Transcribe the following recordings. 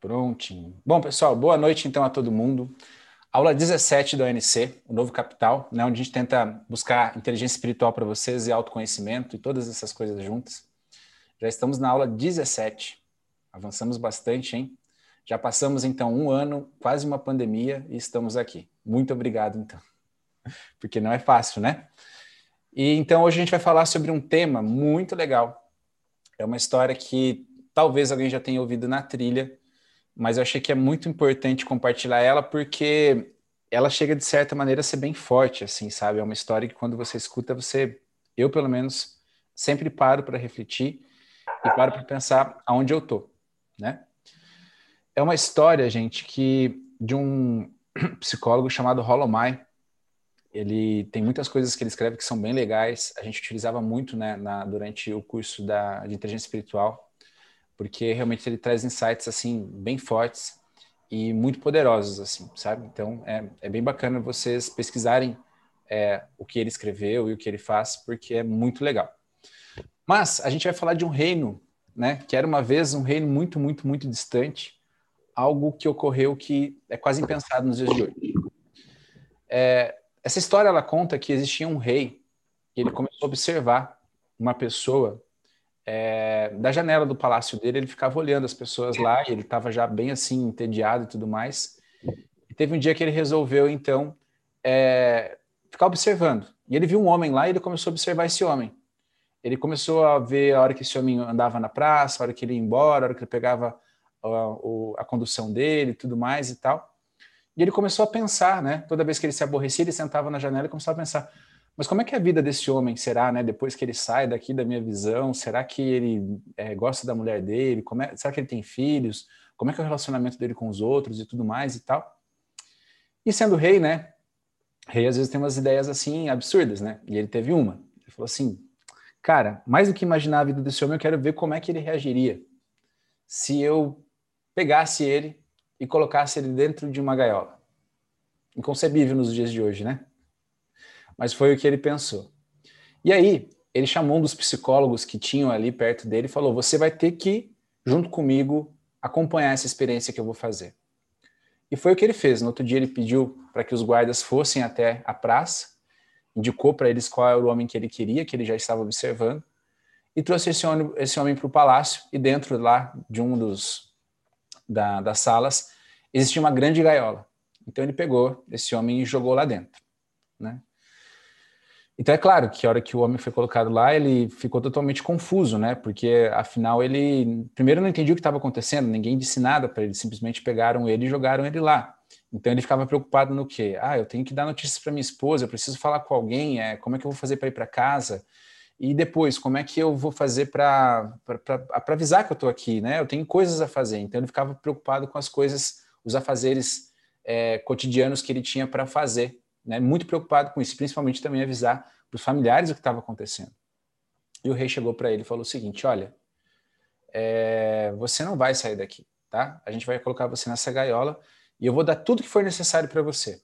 Prontinho. Bom, pessoal, boa noite então a todo mundo. Aula 17 do ONC, o Novo Capital, né, onde a gente tenta buscar inteligência espiritual para vocês e autoconhecimento e todas essas coisas juntas. Já estamos na aula 17. Avançamos bastante, hein? Já passamos então um ano, quase uma pandemia, e estamos aqui. Muito obrigado, então. Porque não é fácil, né? E então hoje a gente vai falar sobre um tema muito legal. É uma história que talvez alguém já tenha ouvido na trilha, mas eu achei que é muito importante compartilhar ela porque ela chega de certa maneira a ser bem forte, assim, sabe? É uma história que quando você escuta, você, eu pelo menos, sempre paro para refletir e paro para pensar aonde eu tô, né? É uma história, gente, que de um psicólogo chamado Holomai. Ele tem muitas coisas que ele escreve que são bem legais. A gente utilizava muito, né, na, durante o curso da, de inteligência espiritual porque realmente ele traz insights assim bem fortes e muito poderosos assim, sabe? Então é, é bem bacana vocês pesquisarem é, o que ele escreveu e o que ele faz, porque é muito legal. Mas a gente vai falar de um reino, né? Que era uma vez um reino muito, muito, muito distante, algo que ocorreu que é quase impensado nos dias de hoje. É, essa história ela conta que existia um rei e ele começou a observar uma pessoa é, da janela do palácio dele, ele ficava olhando as pessoas lá e ele estava já bem assim, entediado e tudo mais. E teve um dia que ele resolveu, então, é, ficar observando. E ele viu um homem lá e ele começou a observar esse homem. Ele começou a ver a hora que esse homem andava na praça, a hora que ele ia embora, a hora que ele pegava a, a condução dele tudo mais e tal. E ele começou a pensar, né? Toda vez que ele se aborrecia, ele sentava na janela e começava a pensar: mas como é que é a vida desse homem será, né? Depois que ele sai daqui da minha visão, será que ele é, gosta da mulher dele? É, será que ele tem filhos? Como é que é o relacionamento dele com os outros e tudo mais e tal? E sendo rei, né? Rei às vezes tem umas ideias assim absurdas, né? E ele teve uma. Ele falou assim: cara, mais do que imaginar a vida desse homem, eu quero ver como é que ele reagiria se eu pegasse ele e colocasse ele dentro de uma gaiola. Inconcebível nos dias de hoje, né? mas foi o que ele pensou. E aí, ele chamou um dos psicólogos que tinham ali perto dele e falou: Você vai ter que, junto comigo, acompanhar essa experiência que eu vou fazer. E foi o que ele fez. No outro dia, ele pediu para que os guardas fossem até a praça, indicou para eles qual era o homem que ele queria, que ele já estava observando, e trouxe esse homem, esse homem para o palácio. E dentro lá de um dos da, das salas existia uma grande gaiola. Então ele pegou esse homem e jogou lá dentro, né? Então é claro que a hora que o homem foi colocado lá, ele ficou totalmente confuso, né? Porque afinal ele primeiro não entendia o que estava acontecendo, ninguém disse nada para ele, simplesmente pegaram ele e jogaram ele lá. Então ele ficava preocupado no quê? Ah, eu tenho que dar notícias para minha esposa, eu preciso falar com alguém, é, como é que eu vou fazer para ir para casa? E depois, como é que eu vou fazer para avisar que eu estou aqui, né? Eu tenho coisas a fazer. Então ele ficava preocupado com as coisas, os afazeres é, cotidianos que ele tinha para fazer né, muito preocupado com isso, principalmente também avisar para os familiares o que estava acontecendo. E o rei chegou para ele e falou o seguinte: Olha, é, você não vai sair daqui, tá? A gente vai colocar você nessa gaiola e eu vou dar tudo que for necessário para você.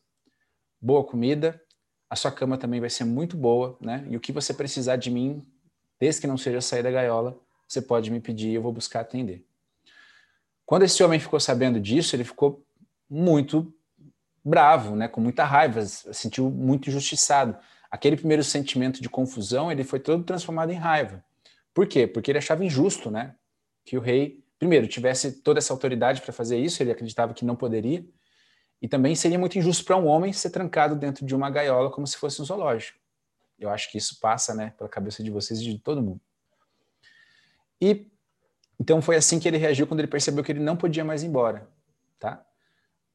Boa comida, a sua cama também vai ser muito boa, né? E o que você precisar de mim, desde que não seja sair da gaiola, você pode me pedir e eu vou buscar atender. Quando esse homem ficou sabendo disso, ele ficou muito bravo, né, com muita raiva, sentiu muito injustiçado. Aquele primeiro sentimento de confusão, ele foi todo transformado em raiva. Por quê? Porque ele achava injusto, né, que o rei, primeiro, tivesse toda essa autoridade para fazer isso, ele acreditava que não poderia, e também seria muito injusto para um homem ser trancado dentro de uma gaiola como se fosse um zoológico. Eu acho que isso passa, né, pela cabeça de vocês e de todo mundo. E então foi assim que ele reagiu quando ele percebeu que ele não podia mais ir embora, tá?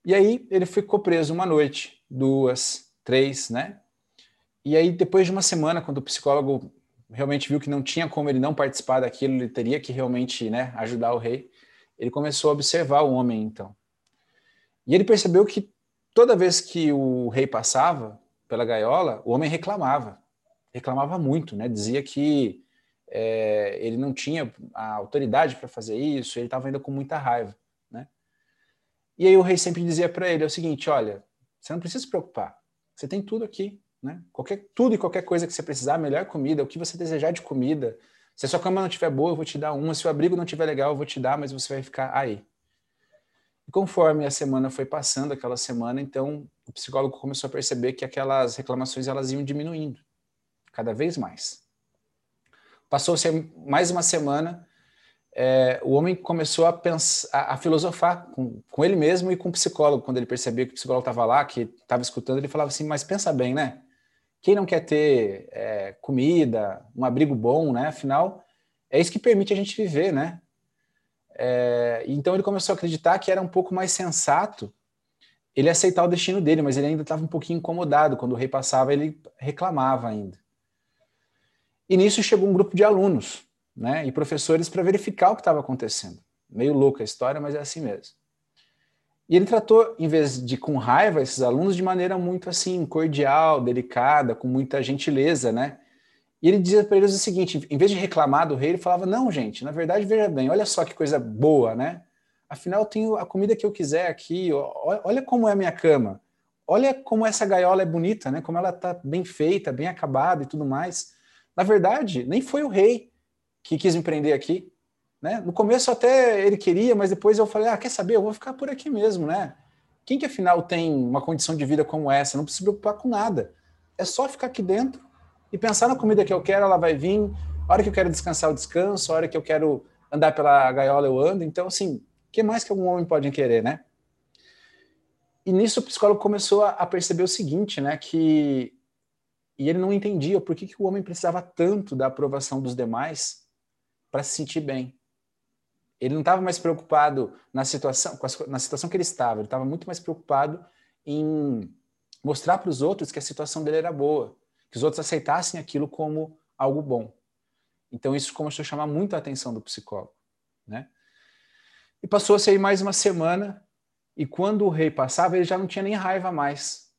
E aí ele ficou preso uma noite, duas, três, né? E aí depois de uma semana, quando o psicólogo realmente viu que não tinha como ele não participar daquilo, ele teria que realmente, né, ajudar o rei. Ele começou a observar o homem então. E ele percebeu que toda vez que o rei passava pela gaiola, o homem reclamava, reclamava muito, né? Dizia que é, ele não tinha a autoridade para fazer isso, ele estava ainda com muita raiva. E aí o rei sempre dizia para ele é o seguinte, olha, você não precisa se preocupar, você tem tudo aqui, né? Qualquer, tudo e qualquer coisa que você precisar, melhor comida, o que você desejar de comida, Se a sua cama não estiver boa, eu vou te dar uma. Se o abrigo não estiver legal, eu vou te dar, mas você vai ficar aí. E conforme a semana foi passando, aquela semana, então o psicólogo começou a perceber que aquelas reclamações elas iam diminuindo cada vez mais. Passou-se mais uma semana, é, o homem começou a pensar, a, filosofar com, com, ele mesmo e com o psicólogo. Quando ele percebia que o psicólogo estava lá, que estava escutando, ele falava assim: Mas pensa bem, né? Quem não quer ter é, comida, um abrigo bom, né? Afinal, é isso que permite a gente viver, né? É, então ele começou a acreditar que era um pouco mais sensato ele aceitar o destino dele, mas ele ainda estava um pouquinho incomodado. Quando o rei passava, ele reclamava ainda. E nisso chegou um grupo de alunos né, e professores para verificar o que estava acontecendo. Meio louca a história, mas é assim mesmo. E ele tratou, em vez de com raiva, esses alunos de maneira muito assim, cordial, delicada, com muita gentileza, né? E ele dizia para eles o seguinte: em vez de reclamar do rei, ele falava: Não, gente, na verdade, veja bem, olha só que coisa boa, né? Afinal, eu tenho a comida que eu quiser aqui, olha como é a minha cama, olha como essa gaiola é bonita, né? Como ela está bem feita, bem acabada e tudo mais. Na verdade, nem foi o rei que quis me prender aqui, né? No começo até ele queria, mas depois eu falei, ah, quer saber, eu vou ficar por aqui mesmo, né? Quem que afinal tem uma condição de vida como essa? Não precisa se preocupar com nada. É só ficar aqui dentro e pensar na comida que eu quero, ela vai vir. A hora que eu quero descansar, eu descanso. A hora que eu quero andar pela gaiola, eu ando. Então, assim, o que mais que algum homem pode querer, né? E nisso o psicólogo começou a perceber o seguinte, né? Que e ele não entendia por que, que o homem precisava tanto da aprovação dos demais para se sentir bem. Ele não estava mais preocupado na situação, na situação que ele estava, ele estava muito mais preocupado em mostrar para os outros que a situação dele era boa, que os outros aceitassem aquilo como algo bom. Então isso começou a chamar muito a atenção do psicólogo, né? E passou-se aí mais uma semana e quando o rei passava, ele já não tinha nem raiva mais.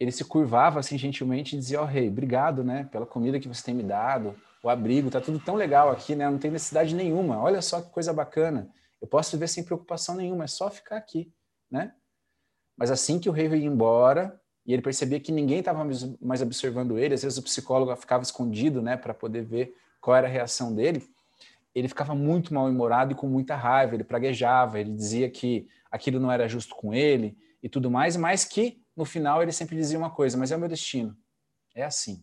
Ele se curvava assim gentilmente e dizia: "Ó oh, rei, obrigado, né, pela comida que você tem me dado, o abrigo, tá tudo tão legal aqui, né? Não tem necessidade nenhuma. Olha só que coisa bacana. Eu posso viver sem preocupação nenhuma, é só ficar aqui, né? Mas assim que o rei veio embora e ele percebia que ninguém estava mais observando ele, às vezes o psicólogo ficava escondido, né, para poder ver qual era a reação dele. Ele ficava muito mal-humorado e com muita raiva, ele praguejava, ele dizia que aquilo não era justo com ele e tudo mais, mas que no final ele sempre dizia uma coisa: mas é o meu destino, é assim,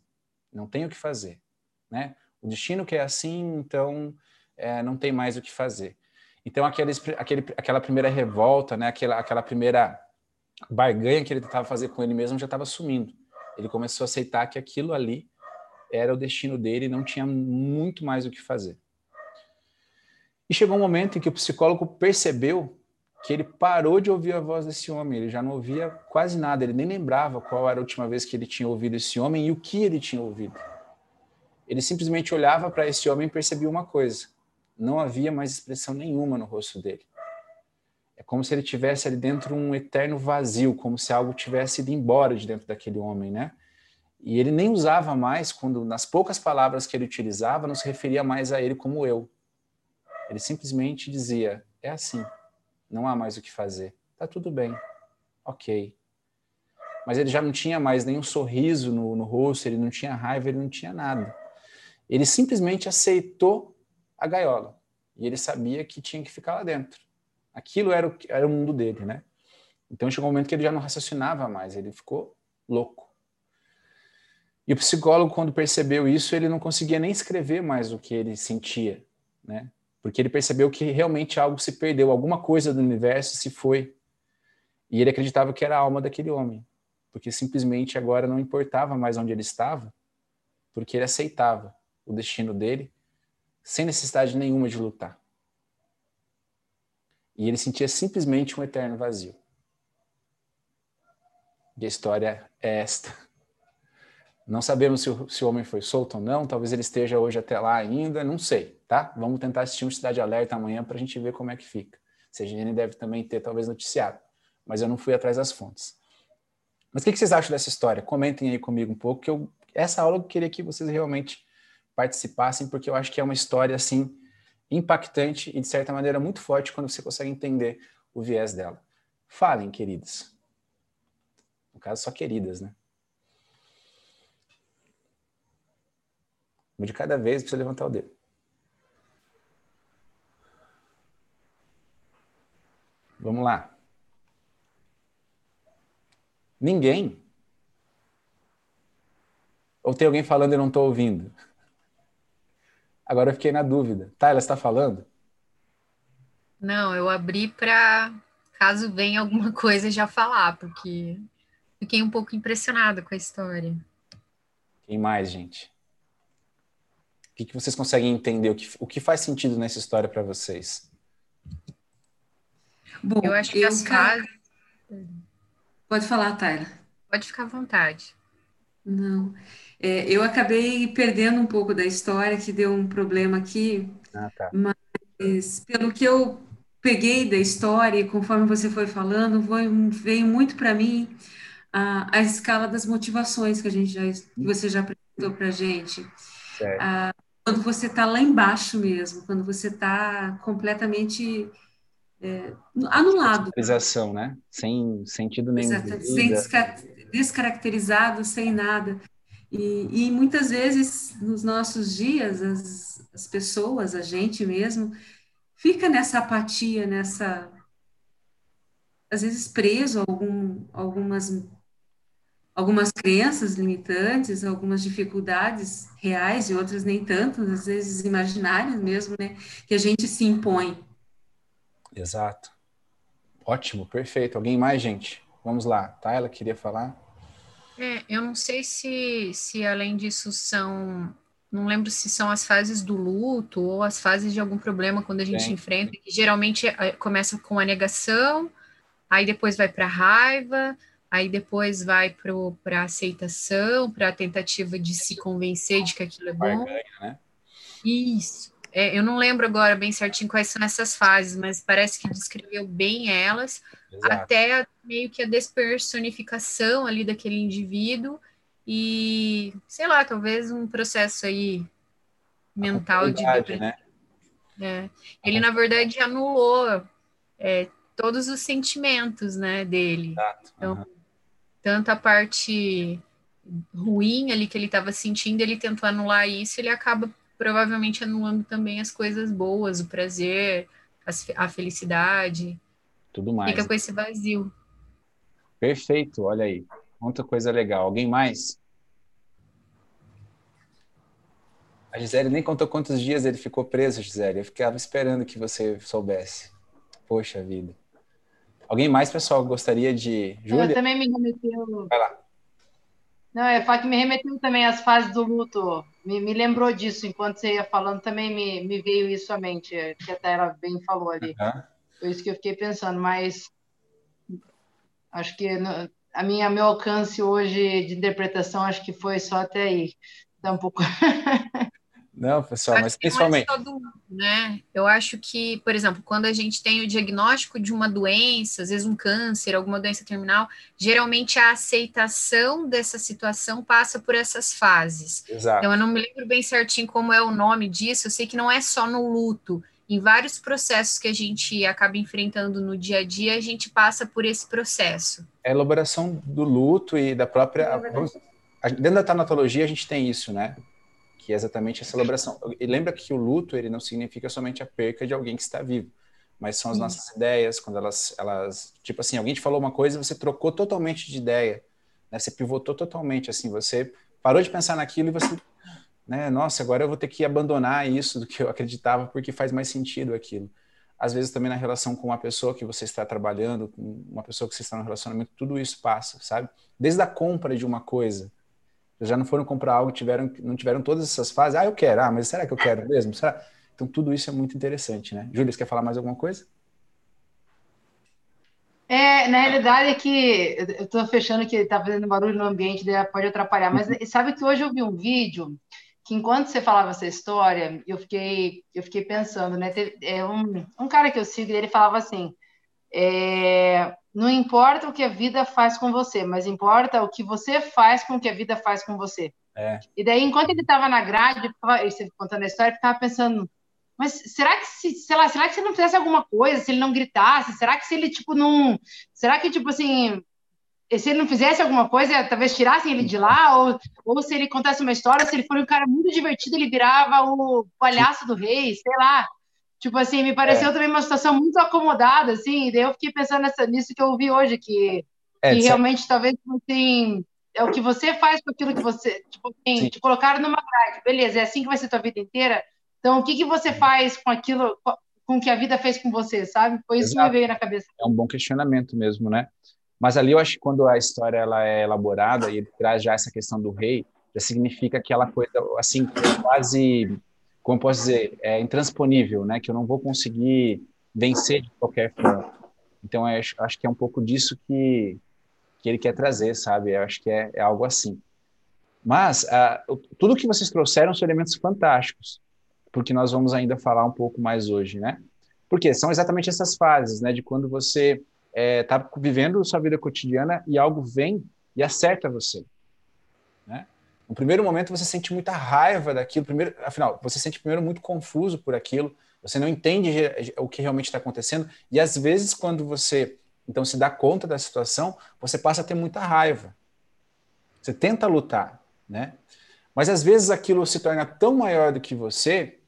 não tenho o que fazer, né? O destino que é assim, então é, não tem mais o que fazer. Então, aquele, aquela primeira revolta, né, aquela, aquela primeira barganha que ele tentava fazer com ele mesmo já estava sumindo. Ele começou a aceitar que aquilo ali era o destino dele e não tinha muito mais o que fazer. E chegou um momento em que o psicólogo percebeu que ele parou de ouvir a voz desse homem, ele já não ouvia quase nada, ele nem lembrava qual era a última vez que ele tinha ouvido esse homem e o que ele tinha ouvido. Ele simplesmente olhava para esse homem e percebia uma coisa: não havia mais expressão nenhuma no rosto dele. Como se ele tivesse ali dentro um eterno vazio, como se algo tivesse ido embora de dentro daquele homem, né? E ele nem usava mais, quando nas poucas palavras que ele utilizava, não se referia mais a ele como eu. Ele simplesmente dizia: é assim, não há mais o que fazer, tá tudo bem, ok. Mas ele já não tinha mais nenhum sorriso no, no rosto, ele não tinha raiva, ele não tinha nada. Ele simplesmente aceitou a gaiola. E ele sabia que tinha que ficar lá dentro. Aquilo era o, era o mundo dele, né? Então chegou um momento que ele já não raciocinava mais, ele ficou louco. E o psicólogo, quando percebeu isso, ele não conseguia nem escrever mais o que ele sentia, né? Porque ele percebeu que realmente algo se perdeu, alguma coisa do universo se foi. E ele acreditava que era a alma daquele homem, porque simplesmente agora não importava mais onde ele estava, porque ele aceitava o destino dele, sem necessidade nenhuma de lutar. E ele sentia simplesmente um eterno vazio. E a história é esta. Não sabemos se o, se o, homem foi solto ou não, talvez ele esteja hoje até lá ainda, não sei, tá? Vamos tentar assistir um Cidade Alerta amanhã para a gente ver como é que fica. Se a gente deve também ter, talvez, noticiado, mas eu não fui atrás das fontes. Mas o que, que vocês acham dessa história? Comentem aí comigo um pouco, que eu, essa aula eu queria que vocês realmente participassem, porque eu acho que é uma história assim impactante e, de certa maneira, muito forte quando você consegue entender o viés dela. Falem, queridas. No caso, só queridas, né? De cada vez precisa levantar o dedo. Vamos lá. Ninguém. Ou tem alguém falando e eu não estou ouvindo? Agora eu fiquei na dúvida. Tá, ela está falando? Não, eu abri para caso venha alguma coisa já falar, porque fiquei um pouco impressionada com a história. Quem mais, gente? O que, que vocês conseguem entender? O que, o que faz sentido nessa história para vocês? Bom, eu acho que eu as fases. Pode falar, Tyler. Pode ficar à vontade. Não. É, eu acabei perdendo um pouco da história, que deu um problema aqui. Ah, tá. Mas, pelo que eu peguei da história, e conforme você foi falando, foi, veio muito para mim a, a escala das motivações que a gente já, que você já apresentou para a gente. A, quando você está lá embaixo mesmo, quando você está completamente é, anulado. Descaracterização, né? Sem sentido nenhum. Exato, sem descaracterizado, sem nada. E, e, muitas vezes, nos nossos dias, as, as pessoas, a gente mesmo, fica nessa apatia, nessa. Às vezes preso a algum, algumas, algumas crenças limitantes, algumas dificuldades reais e outras nem tanto, às vezes imaginárias mesmo, né? Que a gente se impõe. Exato. Ótimo, perfeito. Alguém mais, gente? Vamos lá. Tá, ela queria falar? É, eu não sei se, se além disso são não lembro se são as fases do luto ou as fases de algum problema quando a gente Bem. enfrenta, que geralmente é, começa com a negação, aí depois vai para a raiva, aí depois vai para a aceitação, para a tentativa de se convencer de que aquilo é bom. Ganha, né? Isso. É, eu não lembro agora bem certinho quais são essas fases, mas parece que descreveu bem elas, Exato. até meio que a despersonificação ali daquele indivíduo e, sei lá, talvez um processo aí mental de depressão. Né? É. Ele, na verdade, anulou é, todos os sentimentos né, dele. Exato. Então, uhum. tanto a parte ruim ali que ele estava sentindo, ele tentou anular isso, ele acaba provavelmente anulando também as coisas boas, o prazer, a felicidade. Tudo mais. Fica com esse vazio. Perfeito, olha aí. Muita coisa legal. Alguém mais? A Gisele nem contou quantos dias ele ficou preso, Gisele. Eu ficava esperando que você soubesse. Poxa vida. Alguém mais, pessoal, gostaria de. Júlia? Eu também me remeteu. Vai lá. Não, é fato que me remeteu também às fases do luto. Me, me lembrou disso enquanto você ia falando, também me, me veio isso à mente, que até ela bem falou ali. Uhum. Foi isso que eu fiquei pensando, mas acho que a minha meu alcance hoje de interpretação acho que foi só até aí. Dá um pouco. Não, pessoal, mas principalmente. Não é todo, né? Eu acho que, por exemplo, quando a gente tem o diagnóstico de uma doença, às vezes um câncer, alguma doença terminal, geralmente a aceitação dessa situação passa por essas fases. Exato. Então, eu não me lembro bem certinho como é o nome disso, eu sei que não é só no luto, em vários processos que a gente acaba enfrentando no dia a dia, a gente passa por esse processo. É a elaboração do luto e da própria. É dentro da tanatologia, a gente tem isso, né? Que é exatamente a celebração. E lembra que o luto ele não significa somente a perca de alguém que está vivo, mas são as nossas ideias, quando elas, elas. Tipo assim, alguém te falou uma coisa e você trocou totalmente de ideia, né? Você pivotou totalmente, assim, você parou de pensar naquilo e você né? Nossa, agora eu vou ter que abandonar isso do que eu acreditava porque faz mais sentido aquilo. Às vezes também na relação com uma pessoa que você está trabalhando, com uma pessoa que você está no relacionamento, tudo isso passa, sabe? Desde a compra de uma coisa, já não foram comprar algo, tiveram, não tiveram todas essas fases. Ah, eu quero. Ah, mas será que eu quero mesmo? Será? Então tudo isso é muito interessante, né? Júlia, você quer falar mais alguma coisa? É, na realidade é que eu estou fechando que está fazendo barulho no ambiente, pode atrapalhar. Mas uhum. sabe que hoje eu vi um vídeo que enquanto você falava essa história, eu fiquei, eu fiquei pensando, né? É um, um cara que eu sigo, ele falava assim: é, não importa o que a vida faz com você, mas importa o que você faz com o que a vida faz com você. É. E daí, enquanto ele estava na grade, você contando a história, eu ficava pensando, mas será que se, sei lá, será que se ele não fizesse alguma coisa, se ele não gritasse, será que se ele tipo não, será que tipo assim, se ele não fizesse alguma coisa, talvez tirassem ele de lá, ou, ou se ele contasse uma história, se ele for um cara muito divertido, ele virava o palhaço do rei, sei lá. Tipo assim, me pareceu é. também uma situação muito acomodada, assim, e daí eu fiquei pensando nessa, nisso que eu ouvi hoje, que, é, que realmente talvez, assim, é o que você faz com aquilo que você, tipo assim, te colocaram numa grade, beleza, é assim que vai ser tua vida inteira? Então, o que, que você faz com aquilo, com o que a vida fez com você, sabe? Foi isso Exato. que me veio na cabeça. É um bom questionamento mesmo, né? Mas ali eu acho que quando a história ela é elaborada e ele traz já essa questão do rei, já significa aquela coisa, assim, quase como posso dizer, é intransponível, né? Que eu não vou conseguir vencer de qualquer forma. Então, acho, acho que é um pouco disso que, que ele quer trazer, sabe? Eu acho que é, é algo assim. Mas uh, tudo que vocês trouxeram são elementos fantásticos, porque nós vamos ainda falar um pouco mais hoje, né? Porque são exatamente essas fases, né? De quando você está é, vivendo sua vida cotidiana e algo vem e acerta você. No primeiro momento você sente muita raiva daquilo, primeiro, afinal, você sente primeiro muito confuso por aquilo, você não entende o que realmente está acontecendo, e às vezes quando você então se dá conta da situação, você passa a ter muita raiva. Você tenta lutar, né? Mas às vezes aquilo se torna tão maior do que você,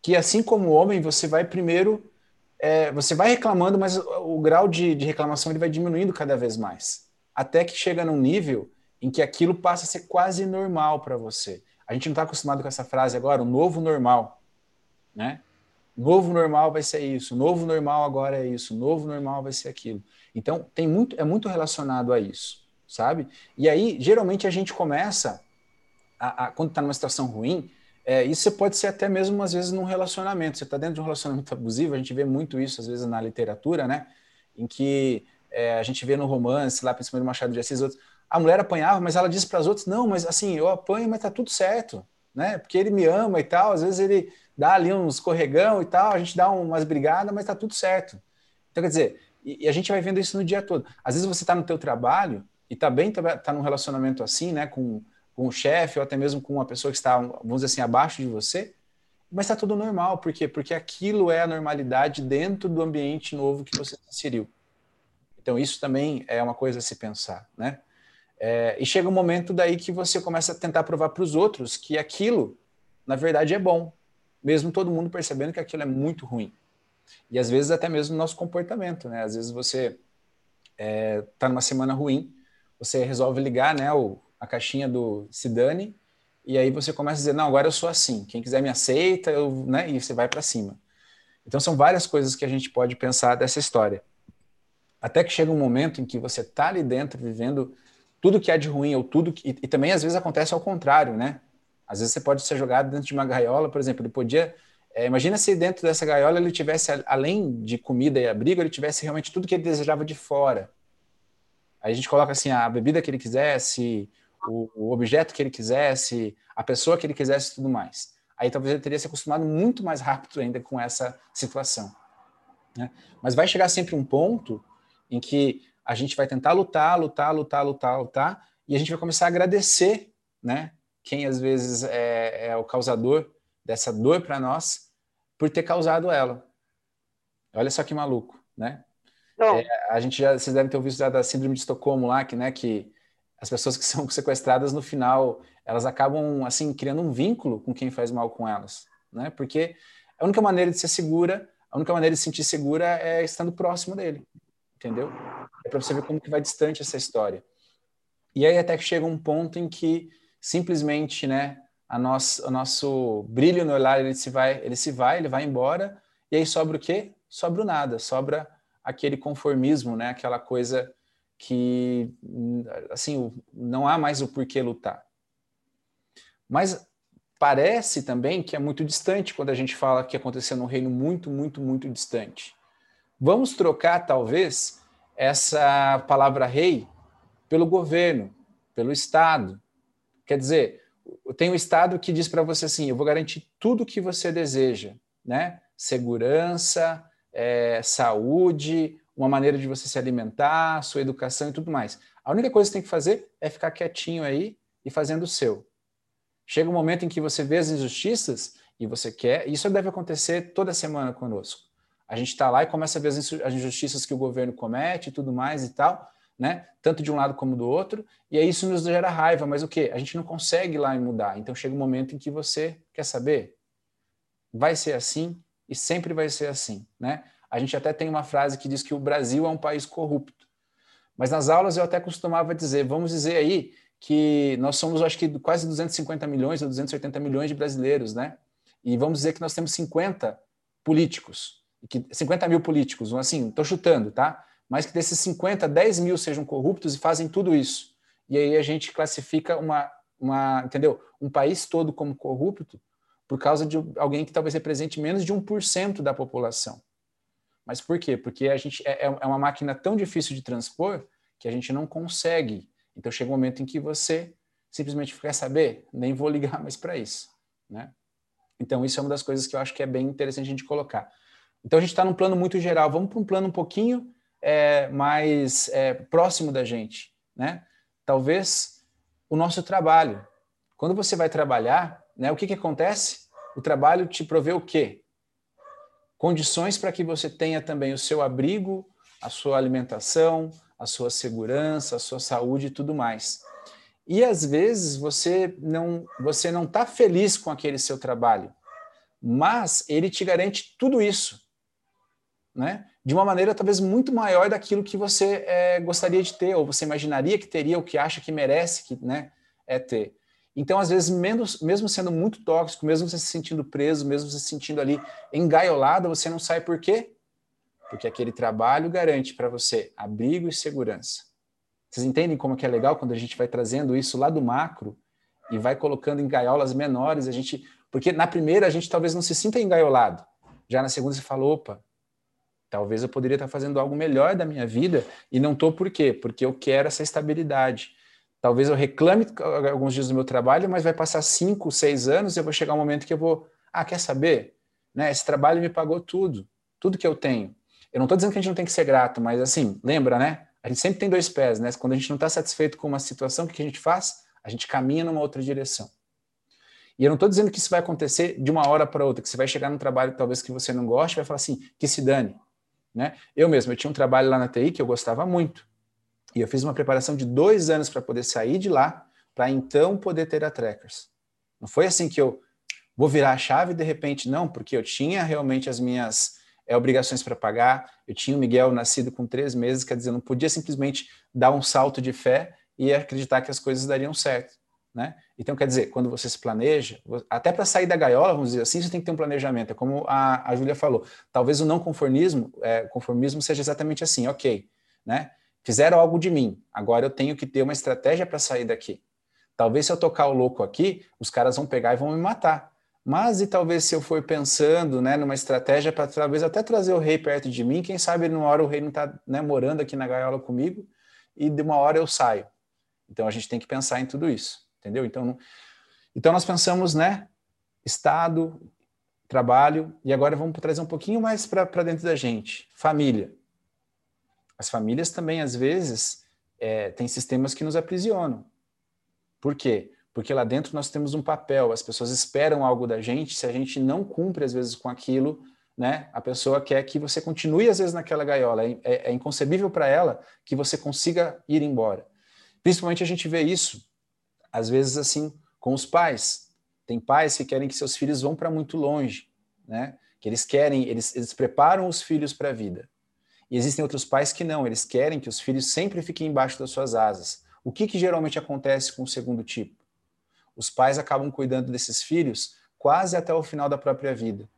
que assim como homem, você vai primeiro, é, você vai reclamando, mas o, o grau de, de reclamação ele vai diminuindo cada vez mais, até que chega num nível em que aquilo passa a ser quase normal para você. A gente não está acostumado com essa frase agora, o novo normal, né? Novo normal vai ser isso, novo normal agora é isso, novo normal vai ser aquilo. Então, tem muito, é muito relacionado a isso, sabe? E aí, geralmente, a gente começa, a, a quando está numa situação ruim, é, isso pode ser até mesmo, às vezes, num relacionamento. Você está dentro de um relacionamento abusivo, a gente vê muito isso, às vezes, na literatura, né? Em que é, a gente vê no romance, lá principalmente no Machado de Assis, outros, a mulher apanhava, mas ela disse para as outras: não, mas assim, eu apanho, mas tá tudo certo, né? Porque ele me ama e tal. Às vezes ele dá ali uns escorregão e tal, a gente dá umas brigadas, mas tá tudo certo. Então, quer dizer, e, e a gente vai vendo isso no dia todo. Às vezes você está no teu trabalho e tá bem, tá, tá num relacionamento assim, né, com, com o chefe ou até mesmo com uma pessoa que está, vamos dizer assim, abaixo de você, mas está tudo normal. Por quê? Porque aquilo é a normalidade dentro do ambiente novo que você inseriu. Então, isso também é uma coisa a se pensar, né? É, e chega um momento daí que você começa a tentar provar para os outros que aquilo, na verdade, é bom, mesmo todo mundo percebendo que aquilo é muito ruim. E às vezes até mesmo no nosso comportamento, né? Às vezes você está é, tá numa semana ruim, você resolve ligar, né, o, a caixinha do Sidane, e aí você começa a dizer, não, agora eu sou assim, quem quiser me aceita, eu, né, e você vai para cima. Então são várias coisas que a gente pode pensar dessa história. Até que chega um momento em que você está ali dentro, vivendo tudo que há de ruim ou tudo que, e, e, também às vezes acontece ao contrário, né? Às vezes você pode ser jogado dentro de uma gaiola, por exemplo, ele podia é, imagina se dentro dessa gaiola ele tivesse além de comida e abrigo, ele tivesse realmente tudo que ele desejava de fora. Aí a gente coloca assim a bebida que ele quisesse, o, o objeto que ele quisesse, a pessoa que ele quisesse, tudo mais. Aí talvez ele teria se acostumado muito mais rápido ainda com essa situação. Né? Mas vai chegar sempre um ponto em que a gente vai tentar lutar, lutar, lutar, lutar, lutar, e a gente vai começar a agradecer, né? Quem às vezes é, é o causador dessa dor para nós, por ter causado ela. Olha só que maluco, né? É, a gente já, vocês devem ter ouvido da síndrome de Estocolmo lá, que, né, que as pessoas que são sequestradas no final, elas acabam assim criando um vínculo com quem faz mal com elas, né? Porque a única maneira de ser segura, a única maneira de se sentir segura é estando próximo dele, entendeu? É para você ver como que vai distante essa história. E aí até que chega um ponto em que simplesmente, né, a nosso, o nosso brilho no olhar ele se vai, ele se vai, ele vai embora, e aí sobra o quê? Sobra o nada, sobra aquele conformismo, né, aquela coisa que assim, não há mais o porquê lutar. Mas parece também que é muito distante quando a gente fala que aconteceu num reino muito, muito, muito distante. Vamos trocar, talvez, essa palavra rei pelo governo, pelo Estado. Quer dizer, tem um Estado que diz para você assim: eu vou garantir tudo o que você deseja, né? Segurança, é, saúde, uma maneira de você se alimentar, sua educação e tudo mais. A única coisa que você tem que fazer é ficar quietinho aí e fazendo o seu. Chega um momento em que você vê as injustiças e você quer, isso deve acontecer toda semana conosco a gente está lá e começa a ver as injustiças que o governo comete e tudo mais e tal, né? Tanto de um lado como do outro, e aí isso nos gera raiva, mas o que? A gente não consegue lá e mudar. Então chega um momento em que você quer saber, vai ser assim e sempre vai ser assim, né? A gente até tem uma frase que diz que o Brasil é um país corrupto. Mas nas aulas eu até costumava dizer, vamos dizer aí que nós somos, acho que quase 250 milhões ou 280 milhões de brasileiros, né? E vamos dizer que nós temos 50 políticos, que 50 mil políticos, assim, estou chutando, tá? Mas que desses 50, 10 mil sejam corruptos e fazem tudo isso. E aí a gente classifica uma, uma entendeu? Um país todo como corrupto por causa de alguém que talvez represente menos de 1% da população. Mas por quê? Porque a gente é, é, é uma máquina tão difícil de transpor que a gente não consegue. Então chega um momento em que você simplesmente quer saber, nem vou ligar mais para isso, né? Então isso é uma das coisas que eu acho que é bem interessante a gente colocar. Então a gente está num plano muito geral. Vamos para um plano um pouquinho é, mais é, próximo da gente, né? Talvez o nosso trabalho. Quando você vai trabalhar, né? O que que acontece? O trabalho te provê o quê? Condições para que você tenha também o seu abrigo, a sua alimentação, a sua segurança, a sua saúde e tudo mais. E às vezes você não você não está feliz com aquele seu trabalho, mas ele te garante tudo isso, né? De uma maneira talvez muito maior daquilo que você é, gostaria de ter ou você imaginaria que teria, ou que acha que merece, que né, é ter. Então, às vezes, menos, mesmo sendo muito tóxico, mesmo você se sentindo preso, mesmo você se sentindo ali engaiolado, você não sai por quê? Porque aquele trabalho garante para você abrigo e segurança. Vocês entendem como que é legal quando a gente vai trazendo isso lá do macro e vai colocando em gaiolas menores, a gente, porque na primeira a gente talvez não se sinta engaiolado. Já na segunda você fala, opa, talvez eu poderia estar fazendo algo melhor da minha vida e não estou por quê? Porque eu quero essa estabilidade. Talvez eu reclame alguns dias do meu trabalho, mas vai passar cinco, seis anos e eu vou chegar um momento que eu vou, ah, quer saber? Né, esse trabalho me pagou tudo, tudo que eu tenho. Eu não estou dizendo que a gente não tem que ser grato, mas assim, lembra, né? A gente sempre tem dois pés, né? Quando a gente não está satisfeito com uma situação, o que a gente faz? A gente caminha numa outra direção. E eu não estou dizendo que isso vai acontecer de uma hora para outra, que você vai chegar num trabalho talvez que você não goste, vai falar assim, que se dane. Né? Eu mesmo, eu tinha um trabalho lá na TI que eu gostava muito. E eu fiz uma preparação de dois anos para poder sair de lá, para então poder ter a Trackers. Não foi assim que eu vou virar a chave de repente, não, porque eu tinha realmente as minhas é, obrigações para pagar, eu tinha o Miguel nascido com três meses, quer dizer, eu não podia simplesmente dar um salto de fé e acreditar que as coisas dariam certo. Né? Então, quer dizer, quando você se planeja, até para sair da gaiola, vamos dizer assim, você tem que ter um planejamento. É como a, a Júlia falou, talvez o não conformismo, é, conformismo seja exatamente assim, ok, né? Fizeram algo de mim, agora eu tenho que ter uma estratégia para sair daqui. Talvez se eu tocar o louco aqui, os caras vão pegar e vão me matar. Mas e talvez se eu for pensando né, numa estratégia para talvez até trazer o rei perto de mim, quem sabe numa hora o rei não está né, morando aqui na gaiola comigo e de uma hora eu saio. Então a gente tem que pensar em tudo isso, entendeu? Então, então nós pensamos, né, Estado, trabalho, e agora vamos trazer um pouquinho mais para dentro da gente, família. As famílias também, às vezes, é, têm sistemas que nos aprisionam. Por quê? Porque lá dentro nós temos um papel, as pessoas esperam algo da gente, se a gente não cumpre, às vezes, com aquilo, né, a pessoa quer que você continue, às vezes, naquela gaiola. É, é, é inconcebível para ela que você consiga ir embora. Principalmente a gente vê isso, às vezes, assim, com os pais. Tem pais que querem que seus filhos vão para muito longe, né? Que eles querem, eles, eles preparam os filhos para a vida. E existem outros pais que não, eles querem que os filhos sempre fiquem embaixo das suas asas. O que, que geralmente acontece com o segundo tipo? Os pais acabam cuidando desses filhos quase até o final da própria vida.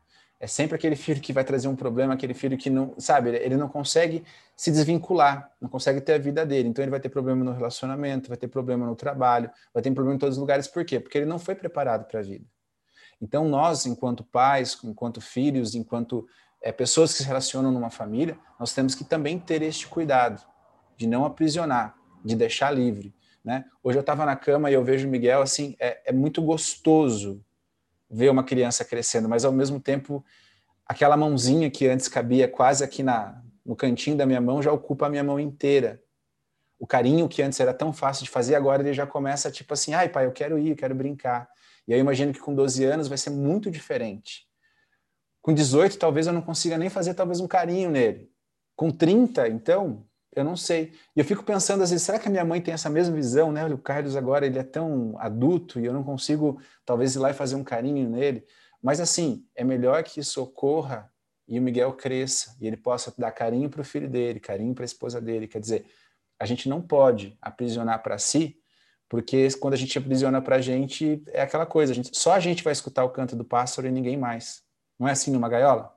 É sempre aquele filho que vai trazer um problema, aquele filho que não, sabe, ele não consegue se desvincular, não consegue ter a vida dele. Então ele vai ter problema no relacionamento, vai ter problema no trabalho, vai ter problema em todos os lugares. Por quê? Porque ele não foi preparado para a vida. Então nós, enquanto pais, enquanto filhos, enquanto é, pessoas que se relacionam numa família, nós temos que também ter este cuidado de não aprisionar, de deixar livre. Né? Hoje eu estava na cama e eu vejo o Miguel assim, é, é muito gostoso ver uma criança crescendo, mas ao mesmo tempo aquela mãozinha que antes cabia quase aqui na, no cantinho da minha mão já ocupa a minha mão inteira. O carinho que antes era tão fácil de fazer, agora ele já começa tipo assim, ai pai, eu quero ir, eu quero brincar. E eu imagino que com 12 anos vai ser muito diferente. Com 18, talvez eu não consiga nem fazer talvez um carinho nele. Com 30, então, eu não sei. E eu fico pensando às vezes, será que a minha mãe tem essa mesma visão, né? O Carlos agora ele é tão adulto e eu não consigo talvez ir lá e fazer um carinho nele. Mas assim, é melhor que isso ocorra e o Miguel cresça e ele possa dar carinho para o filho dele, carinho para a esposa dele. Quer dizer, a gente não pode aprisionar para si, porque quando a gente aprisiona para a gente, é aquela coisa, a gente, só a gente vai escutar o canto do pássaro e ninguém mais. Não é assim numa gaiola?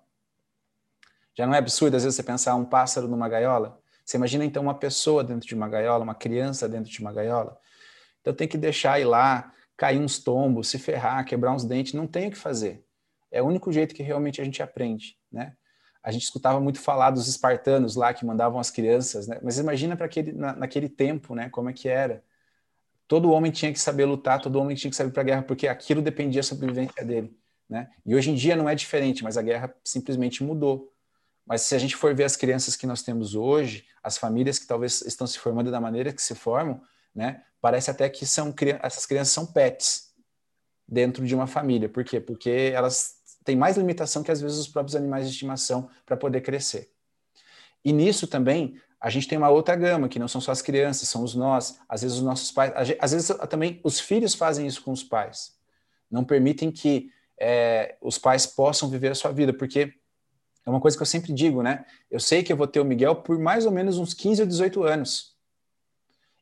Já não é absurdo às vezes você pensar um pássaro numa gaiola? Você imagina então uma pessoa dentro de uma gaiola, uma criança dentro de uma gaiola? Então tem que deixar ir lá, cair uns tombos, se ferrar, quebrar uns dentes, não tem o que fazer. É o único jeito que realmente a gente aprende, né? A gente escutava muito falar dos espartanos lá que mandavam as crianças, né? Mas imagina para aquele na, naquele tempo, né? Como é que era? Todo homem tinha que saber lutar, todo homem tinha que saber para a guerra, porque aquilo dependia da sobrevivência dele, né? E hoje em dia não é diferente, mas a guerra simplesmente mudou. Mas se a gente for ver as crianças que nós temos hoje, as famílias que talvez estão se formando da maneira que se formam, né? Parece até que são essas crianças são pets dentro de uma família. Por quê? Porque elas têm mais limitação que às vezes os próprios animais de estimação para poder crescer. E nisso também a gente tem uma outra gama, que não são só as crianças, são os nós, às vezes os nossos pais, às vezes também os filhos fazem isso com os pais. Não permitem que é, os pais possam viver a sua vida, porque é uma coisa que eu sempre digo, né? Eu sei que eu vou ter o Miguel por mais ou menos uns 15 ou 18 anos.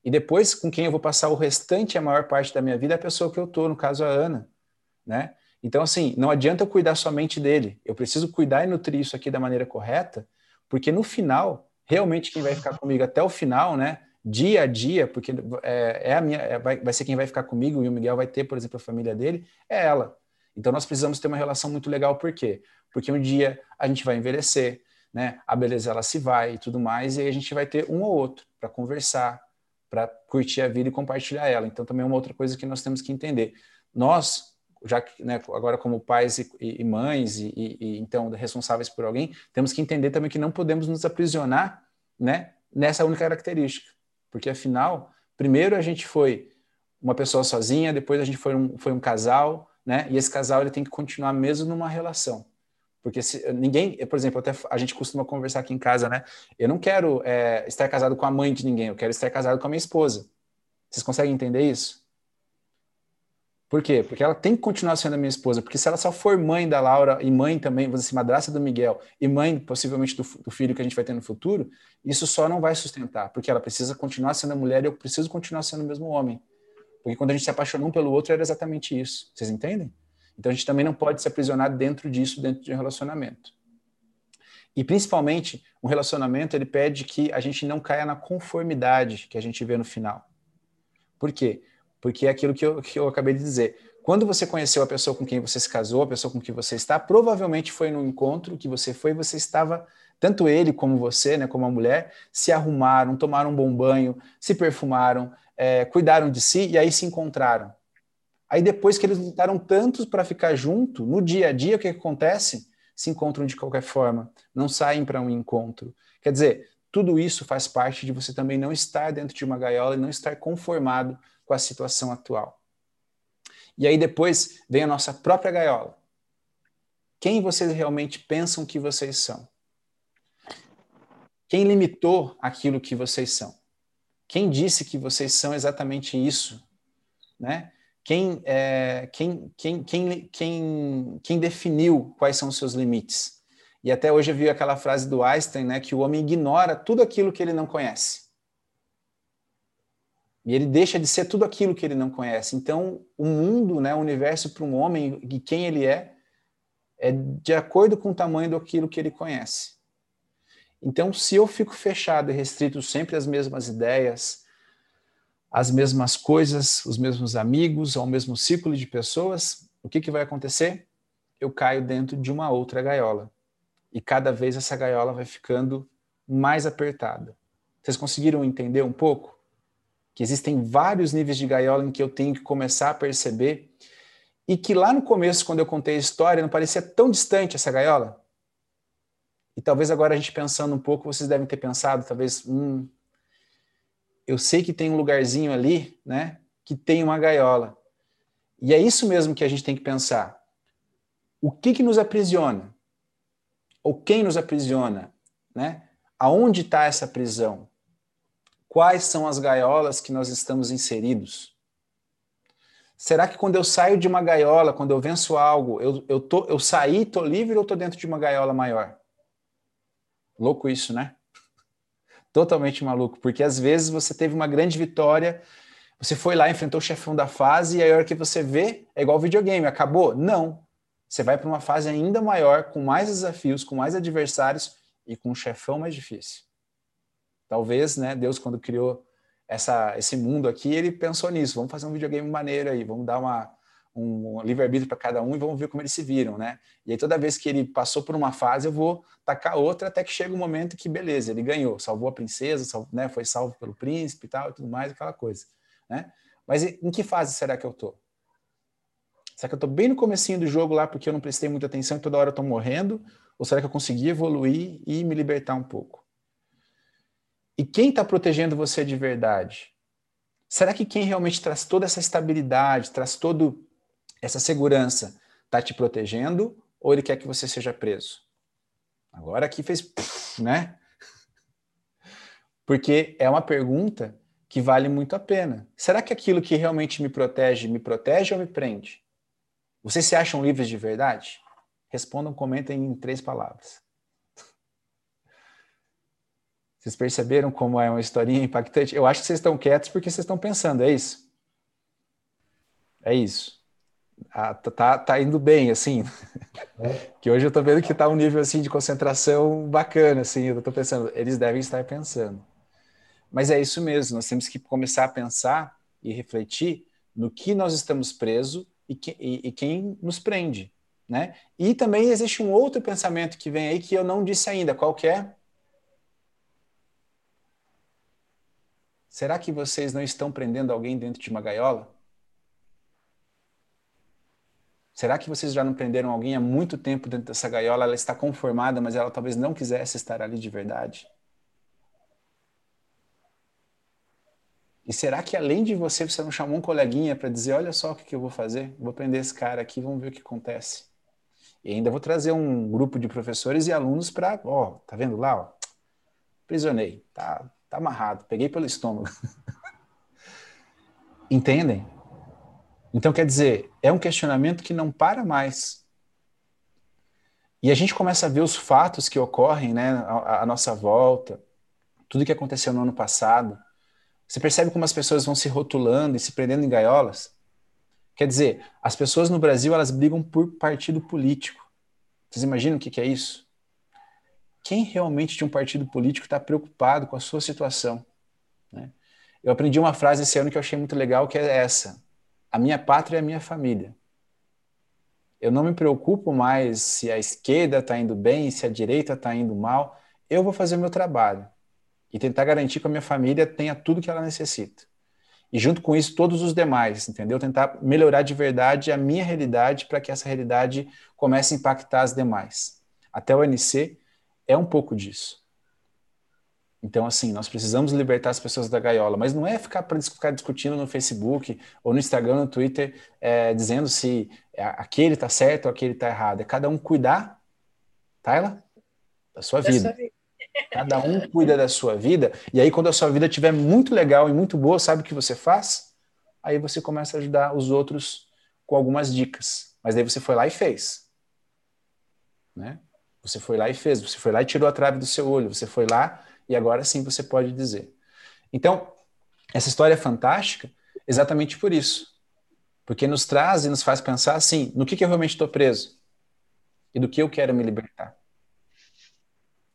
E depois, com quem eu vou passar o restante, a maior parte da minha vida, é a pessoa que eu tô, no caso a Ana, né? Então, assim, não adianta eu cuidar somente dele. Eu preciso cuidar e nutrir isso aqui da maneira correta, porque no final, realmente quem vai ficar comigo até o final, né? Dia a dia, porque é, é a minha, é, vai, vai ser quem vai ficar comigo e o Miguel vai ter, por exemplo, a família dele, é ela. Então nós precisamos ter uma relação muito legal, por quê? porque um dia a gente vai envelhecer, né? A beleza ela se vai e tudo mais, e aí a gente vai ter um ou outro para conversar, para curtir a vida e compartilhar ela. Então também é uma outra coisa que nós temos que entender. Nós, já que né, agora como pais e, e mães e, e, então responsáveis por alguém, temos que entender também que não podemos nos aprisionar, né? Nessa única característica, porque afinal, primeiro a gente foi uma pessoa sozinha, depois a gente foi um, foi um casal, né? E esse casal ele tem que continuar mesmo numa relação. Porque se, ninguém, por exemplo, até a gente costuma conversar aqui em casa, né? Eu não quero é, estar casado com a mãe de ninguém, eu quero estar casado com a minha esposa. Vocês conseguem entender isso? Por quê? Porque ela tem que continuar sendo a minha esposa, porque se ela só for mãe da Laura e mãe também, vamos dizer, madrasta do Miguel e mãe possivelmente do, do, filho que a gente vai ter no futuro, isso só não vai sustentar, porque ela precisa continuar sendo mulher e eu preciso continuar sendo o mesmo homem. Porque quando a gente se apaixonou um pelo outro era exatamente isso. Vocês entendem? Então a gente também não pode se aprisionar dentro disso, dentro de um relacionamento. E principalmente, um relacionamento ele pede que a gente não caia na conformidade que a gente vê no final. Por quê? Porque é aquilo que eu, que eu acabei de dizer. Quando você conheceu a pessoa com quem você se casou, a pessoa com quem você está, provavelmente foi no encontro que você foi, você estava, tanto ele como você, né, como a mulher, se arrumaram, tomaram um bom banho, se perfumaram, é, cuidaram de si e aí se encontraram. Aí depois que eles lutaram tantos para ficar junto, no dia a dia o que, que acontece? Se encontram de qualquer forma, não saem para um encontro. Quer dizer, tudo isso faz parte de você também não estar dentro de uma gaiola e não estar conformado com a situação atual. E aí depois vem a nossa própria gaiola. Quem vocês realmente pensam que vocês são? Quem limitou aquilo que vocês são? Quem disse que vocês são exatamente isso? Né? quem, é, quem, quem, quem, quem, quem definiu quais são os seus limites. E até hoje eu vi aquela frase do Einstein, né, que o homem ignora tudo aquilo que ele não conhece. E ele deixa de ser tudo aquilo que ele não conhece. Então, o mundo, né, o universo para um homem e quem ele é, é de acordo com o tamanho daquilo que ele conhece. Então, se eu fico fechado e restrito sempre às mesmas ideias, as mesmas coisas, os mesmos amigos, ao mesmo círculo de pessoas, o que, que vai acontecer? Eu caio dentro de uma outra gaiola. E cada vez essa gaiola vai ficando mais apertada. Vocês conseguiram entender um pouco? Que existem vários níveis de gaiola em que eu tenho que começar a perceber e que lá no começo, quando eu contei a história, não parecia tão distante essa gaiola. E talvez agora a gente pensando um pouco, vocês devem ter pensado, talvez, hum, eu sei que tem um lugarzinho ali, né, que tem uma gaiola. E é isso mesmo que a gente tem que pensar. O que que nos aprisiona? Ou quem nos aprisiona, né? Aonde está essa prisão? Quais são as gaiolas que nós estamos inseridos? Será que quando eu saio de uma gaiola, quando eu venço algo, eu, eu, tô, eu saí, tô livre ou tô dentro de uma gaiola maior? Louco isso, né? Totalmente maluco, porque às vezes você teve uma grande vitória, você foi lá, enfrentou o chefão da fase, e aí a hora que você vê, é igual videogame, acabou? Não. Você vai para uma fase ainda maior, com mais desafios, com mais adversários e com um chefão mais difícil. Talvez, né, Deus, quando criou essa, esse mundo aqui, ele pensou nisso. Vamos fazer um videogame maneiro aí, vamos dar uma, um livre-arbítrio para cada um e vamos ver como eles se viram, né? E aí toda vez que ele passou por uma fase, eu vou tacar outra até que chega o um momento que, beleza, ele ganhou, salvou a princesa, salvo, né, foi salvo pelo príncipe e tal, e tudo mais, aquela coisa, né? Mas em que fase será que eu tô? Será que eu tô bem no comecinho do jogo lá porque eu não prestei muita atenção e toda hora eu tô morrendo? Ou será que eu consegui evoluir e me libertar um pouco? E quem está protegendo você de verdade? Será que quem realmente traz toda essa estabilidade, traz toda essa segurança, está te protegendo ou ele quer que você seja preso? Agora aqui fez, né? Porque é uma pergunta que vale muito a pena. Será que aquilo que realmente me protege, me protege ou me prende? Vocês se acham livres de verdade? Respondam, comentem em três palavras. Vocês perceberam como é uma historinha impactante? Eu acho que vocês estão quietos porque vocês estão pensando, é isso? É isso. Ah, tá, tá, tá indo bem, assim. É. que hoje eu tô vendo que tá um nível, assim, de concentração bacana, assim. Eu tô pensando, eles devem estar pensando. Mas é isso mesmo, nós temos que começar a pensar e refletir no que nós estamos presos e, que, e, e quem nos prende, né? E também existe um outro pensamento que vem aí que eu não disse ainda, qual que é? Será que vocês não estão prendendo alguém dentro de uma gaiola? Será que vocês já não prenderam alguém há muito tempo dentro dessa gaiola? Ela está conformada, mas ela talvez não quisesse estar ali de verdade? E será que além de você, você não chamou um coleguinha para dizer: olha só o que, eu vou fazer? Vou prender esse cara aqui, vamos ver o que acontece. E ainda vou trazer um grupo de professores e alunos para, ó, tá vendo lá, ó, prisionei, tá, Tá amarrado, peguei pelo estômago. Entendem? Então, quer dizer, é um questionamento que não para mais. E a gente começa a ver os fatos que ocorrem né, à, à nossa volta, tudo que aconteceu no ano passado. Você percebe como as pessoas vão se rotulando e se prendendo em gaiolas? Quer dizer, as pessoas no Brasil elas brigam por partido político. Vocês imaginam o que, que é isso? quem realmente de um partido político está preocupado com a sua situação. Né? Eu aprendi uma frase esse ano que eu achei muito legal, que é essa: a minha pátria é a minha família. Eu não me preocupo mais se a esquerda está indo bem, se a direita está indo mal. Eu vou fazer meu trabalho e tentar garantir que a minha família tenha tudo que ela necessita. E junto com isso, todos os demais, entendeu? Tentar melhorar de verdade a minha realidade para que essa realidade comece a impactar as demais. Até o ANC, é um pouco disso. Então, assim, nós precisamos libertar as pessoas da gaiola, mas não é ficar para ficar discutindo no Facebook ou no Instagram, no Twitter, é, dizendo se aquele está certo ou aquele está errado. É cada um cuidar, Tayla, da sua da vida. Sua vida. Cada um cuida da sua vida, e aí quando a sua vida estiver muito legal e muito boa, sabe o que você faz? Aí você começa a ajudar os outros com algumas dicas. Mas daí você foi lá e fez. Né? Você foi lá e fez, você foi lá e tirou a trave do seu olho, você foi lá e agora sim você pode dizer. Então, essa história é fantástica exatamente por isso. Porque nos traz e nos faz pensar assim, no que, que eu realmente estou preso e do que eu quero me libertar.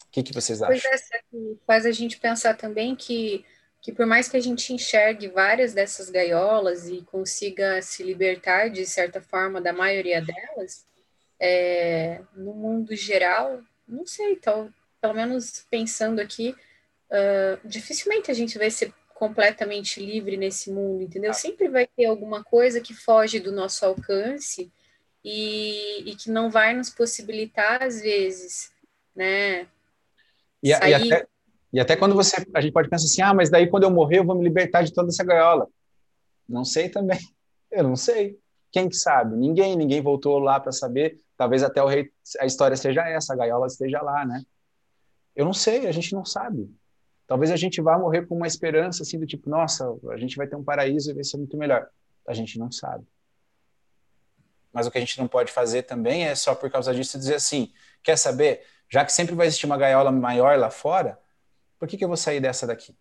O que, que vocês acham? Pois é, faz a gente pensar também que, que por mais que a gente enxergue várias dessas gaiolas e consiga se libertar de certa forma da maioria delas, é, no mundo geral, não sei, tal, pelo menos pensando aqui, uh, dificilmente a gente vai ser completamente livre nesse mundo, entendeu? Sempre vai ter alguma coisa que foge do nosso alcance e, e que não vai nos possibilitar, às vezes, né? E, e, até, e até quando você, a gente pode pensar assim, ah, mas daí quando eu morrer eu vou me libertar de toda essa gaiola. Não sei também. Eu não sei. Quem que sabe? Ninguém, ninguém voltou lá para saber. Talvez até o rei, a história seja essa, a gaiola esteja lá, né? Eu não sei, a gente não sabe. Talvez a gente vá morrer com uma esperança assim do tipo, nossa, a gente vai ter um paraíso e vai ser muito melhor. A gente não sabe. Mas o que a gente não pode fazer também é só por causa disso dizer assim: quer saber? Já que sempre vai existir uma gaiola maior lá fora, por que, que eu vou sair dessa daqui?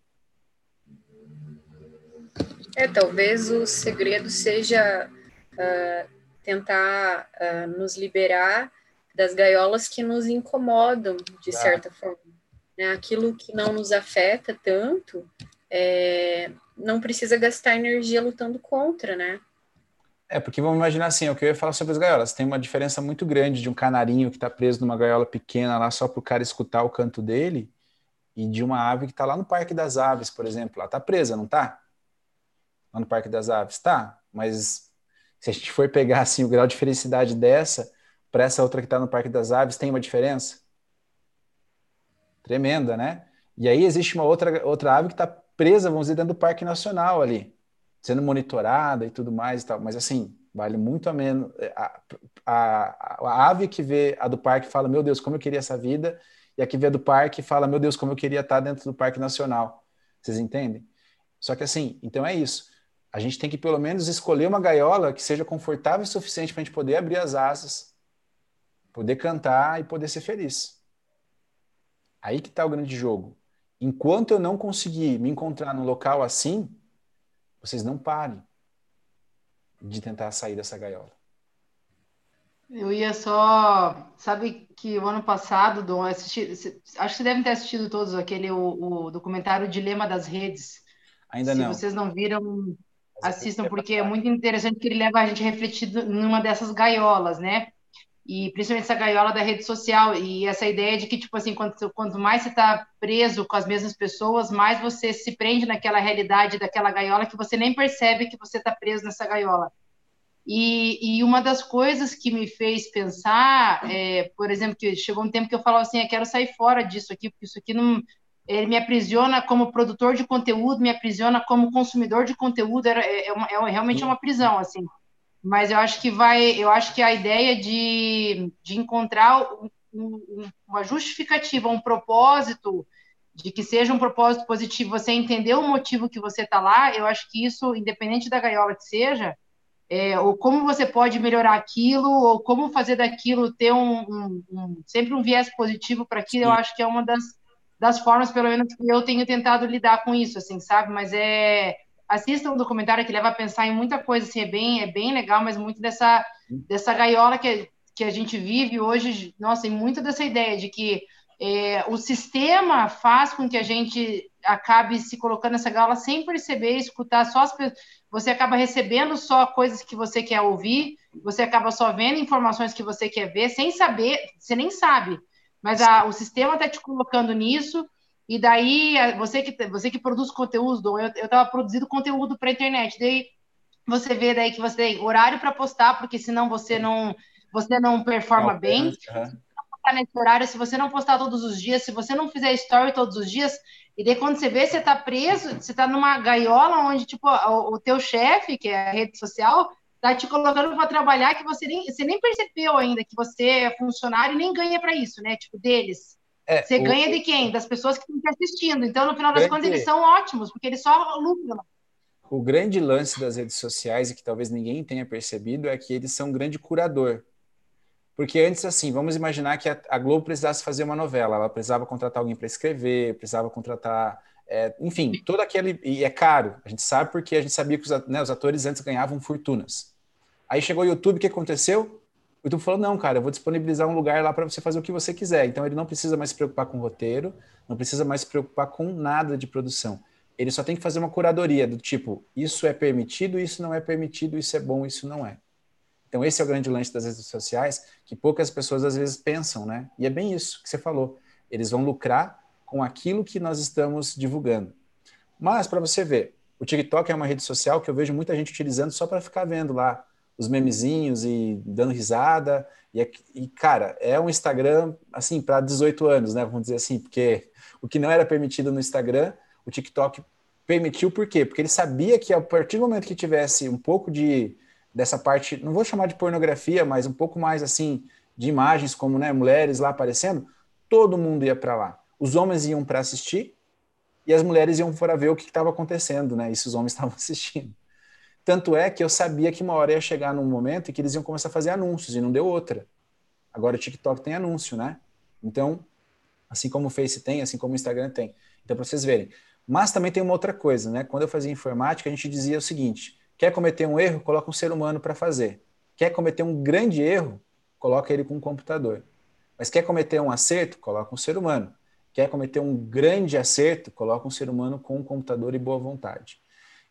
É, talvez o segredo seja uh, tentar uh, nos liberar das gaiolas que nos incomodam, de certa forma. Né? Aquilo que não nos afeta tanto, é, não precisa gastar energia lutando contra, né? É, porque vamos imaginar assim, é o que eu ia falar sobre as gaiolas. Tem uma diferença muito grande de um canarinho que está preso numa gaiola pequena lá só para o cara escutar o canto dele e de uma ave que está lá no Parque das Aves, por exemplo. Lá está presa, não está? Lá no Parque das Aves, tá. Mas se a gente for pegar assim o grau de felicidade dessa para essa outra que está no Parque das Aves, tem uma diferença? Tremenda, né? E aí existe uma outra, outra ave que está presa, vamos dizer, dentro do Parque Nacional ali sendo monitorada e tudo mais e tal, mas assim, vale muito a menos. É, a, a, a, ave que vê a do parque fala, meu Deus, como eu queria essa vida, e a que vê a do parque fala, meu Deus, como eu queria estar dentro do Parque Nacional. Vocês entendem? Só que assim, então é isso. A gente tem que pelo menos escolher uma gaiola que seja confortável o suficiente para a gente poder abrir as asas, poder cantar e poder ser feliz. Aí que está o grande jogo. Enquanto eu não conseguir me encontrar num local assim, vocês não parem de tentar sair dessa gaiola. Eu ia só. Sabe que o ano passado, Dom, assisti, acho que devem ter assistido todos aquele o, o documentário Dilema das Redes. Ainda Se não. Se vocês não viram, assistam, porque é muito interessante que ele leva a gente a refletir numa dessas gaiolas, né? E principalmente essa gaiola da rede social e essa ideia de que tipo assim quanto, quanto mais você está preso com as mesmas pessoas mais você se prende naquela realidade daquela gaiola que você nem percebe que você está preso nessa gaiola. E, e, uma das coisas que me fez pensar é, por exemplo que chegou um tempo que eu falava assim eu quero sair fora disso aqui porque isso aqui não ele me aprisiona como produtor de conteúdo me aprisiona como consumidor de conteúdo era é, é, é realmente uma prisão assim mas eu acho que vai, eu acho que a ideia de, de encontrar um, um, uma justificativa, um propósito, de que seja um propósito positivo, você entender o motivo que você está lá, eu acho que isso, independente da gaiola que seja, é, ou como você pode melhorar aquilo, ou como fazer daquilo ter um, um, um sempre um viés positivo para aquilo, eu acho que é uma das, das formas, pelo menos, que eu tenho tentado lidar com isso, assim, sabe? Mas é assistam um documentário que leva a pensar em muita coisa, assim, é bem, é bem legal, mas muito dessa, dessa gaiola que, que a gente vive hoje, nossa, e muito dessa ideia de que é, o sistema faz com que a gente acabe se colocando nessa gaiola sem perceber, escutar só as você acaba recebendo só coisas que você quer ouvir, você acaba só vendo informações que você quer ver, sem saber, você nem sabe, mas a, o sistema está te colocando nisso, e daí, você que, você que produz conteúdo, eu estava produzindo conteúdo para a internet, daí você vê daí que você tem horário para postar, porque senão você não, você não performa não, bem. Uhum. nesse horário, se você não postar todos os dias, se você não fizer story todos os dias, e daí quando você vê, você está preso, você está numa gaiola onde, tipo, o, o teu chefe, que é a rede social, tá te colocando para trabalhar que você nem, você nem percebeu ainda que você é funcionário e nem ganha para isso, né? Tipo, deles. É, você o... ganha de quem? Das pessoas que estão te assistindo. Então, no final das grande... contas, eles são ótimos, porque eles só lucram. O grande lance das redes sociais, e que talvez ninguém tenha percebido, é que eles são um grande curador. Porque antes, assim, vamos imaginar que a, Globo precisasse fazer uma novela, ela precisava contratar alguém para escrever, precisava contratar. É, enfim, todo aquele. E é caro, a gente sabe porque a gente sabia que os, né, os atores antes ganhavam fortunas. Aí chegou o YouTube, o que aconteceu? O YouTube falou: não, cara, eu vou disponibilizar um lugar lá para você fazer o que você quiser. Então ele não precisa mais se preocupar com roteiro, não precisa mais se preocupar com nada de produção. Ele só tem que fazer uma curadoria do tipo: isso é permitido, isso não é permitido, isso é bom, isso não é. Então esse é o grande lance das redes sociais que poucas pessoas às vezes pensam, né? E é bem isso que você falou. Eles vão lucrar com aquilo que nós estamos divulgando. Mas para você ver, o TikTok é uma rede social que eu vejo muita gente utilizando só para ficar vendo lá os memezinhos e dando risada. E, e cara, é um Instagram, assim, para 18 anos, né? Vamos dizer assim, porque o que não era permitido no Instagram, o TikTok permitiu, por quê? Porque ele sabia que a partir do momento que tivesse um pouco de dessa parte, não vou chamar de pornografia, mas um pouco mais assim de imagens como, né, mulheres lá aparecendo, todo mundo ia para lá. Os homens iam para assistir e as mulheres iam para ver o que estava acontecendo, né? E se os homens estavam assistindo. Tanto é que eu sabia que uma hora ia chegar num momento em que eles iam começar a fazer anúncios, e não deu outra. Agora o TikTok tem anúncio, né? Então, assim como o Face tem, assim como o Instagram tem. Então, para vocês verem. Mas também tem uma outra coisa, né? Quando eu fazia informática, a gente dizia o seguinte: quer cometer um erro, coloca um ser humano para fazer. Quer cometer um grande erro, coloca ele com um computador. Mas quer cometer um acerto, coloca um ser humano. Quer cometer um grande acerto, coloca um ser humano com um computador e boa vontade.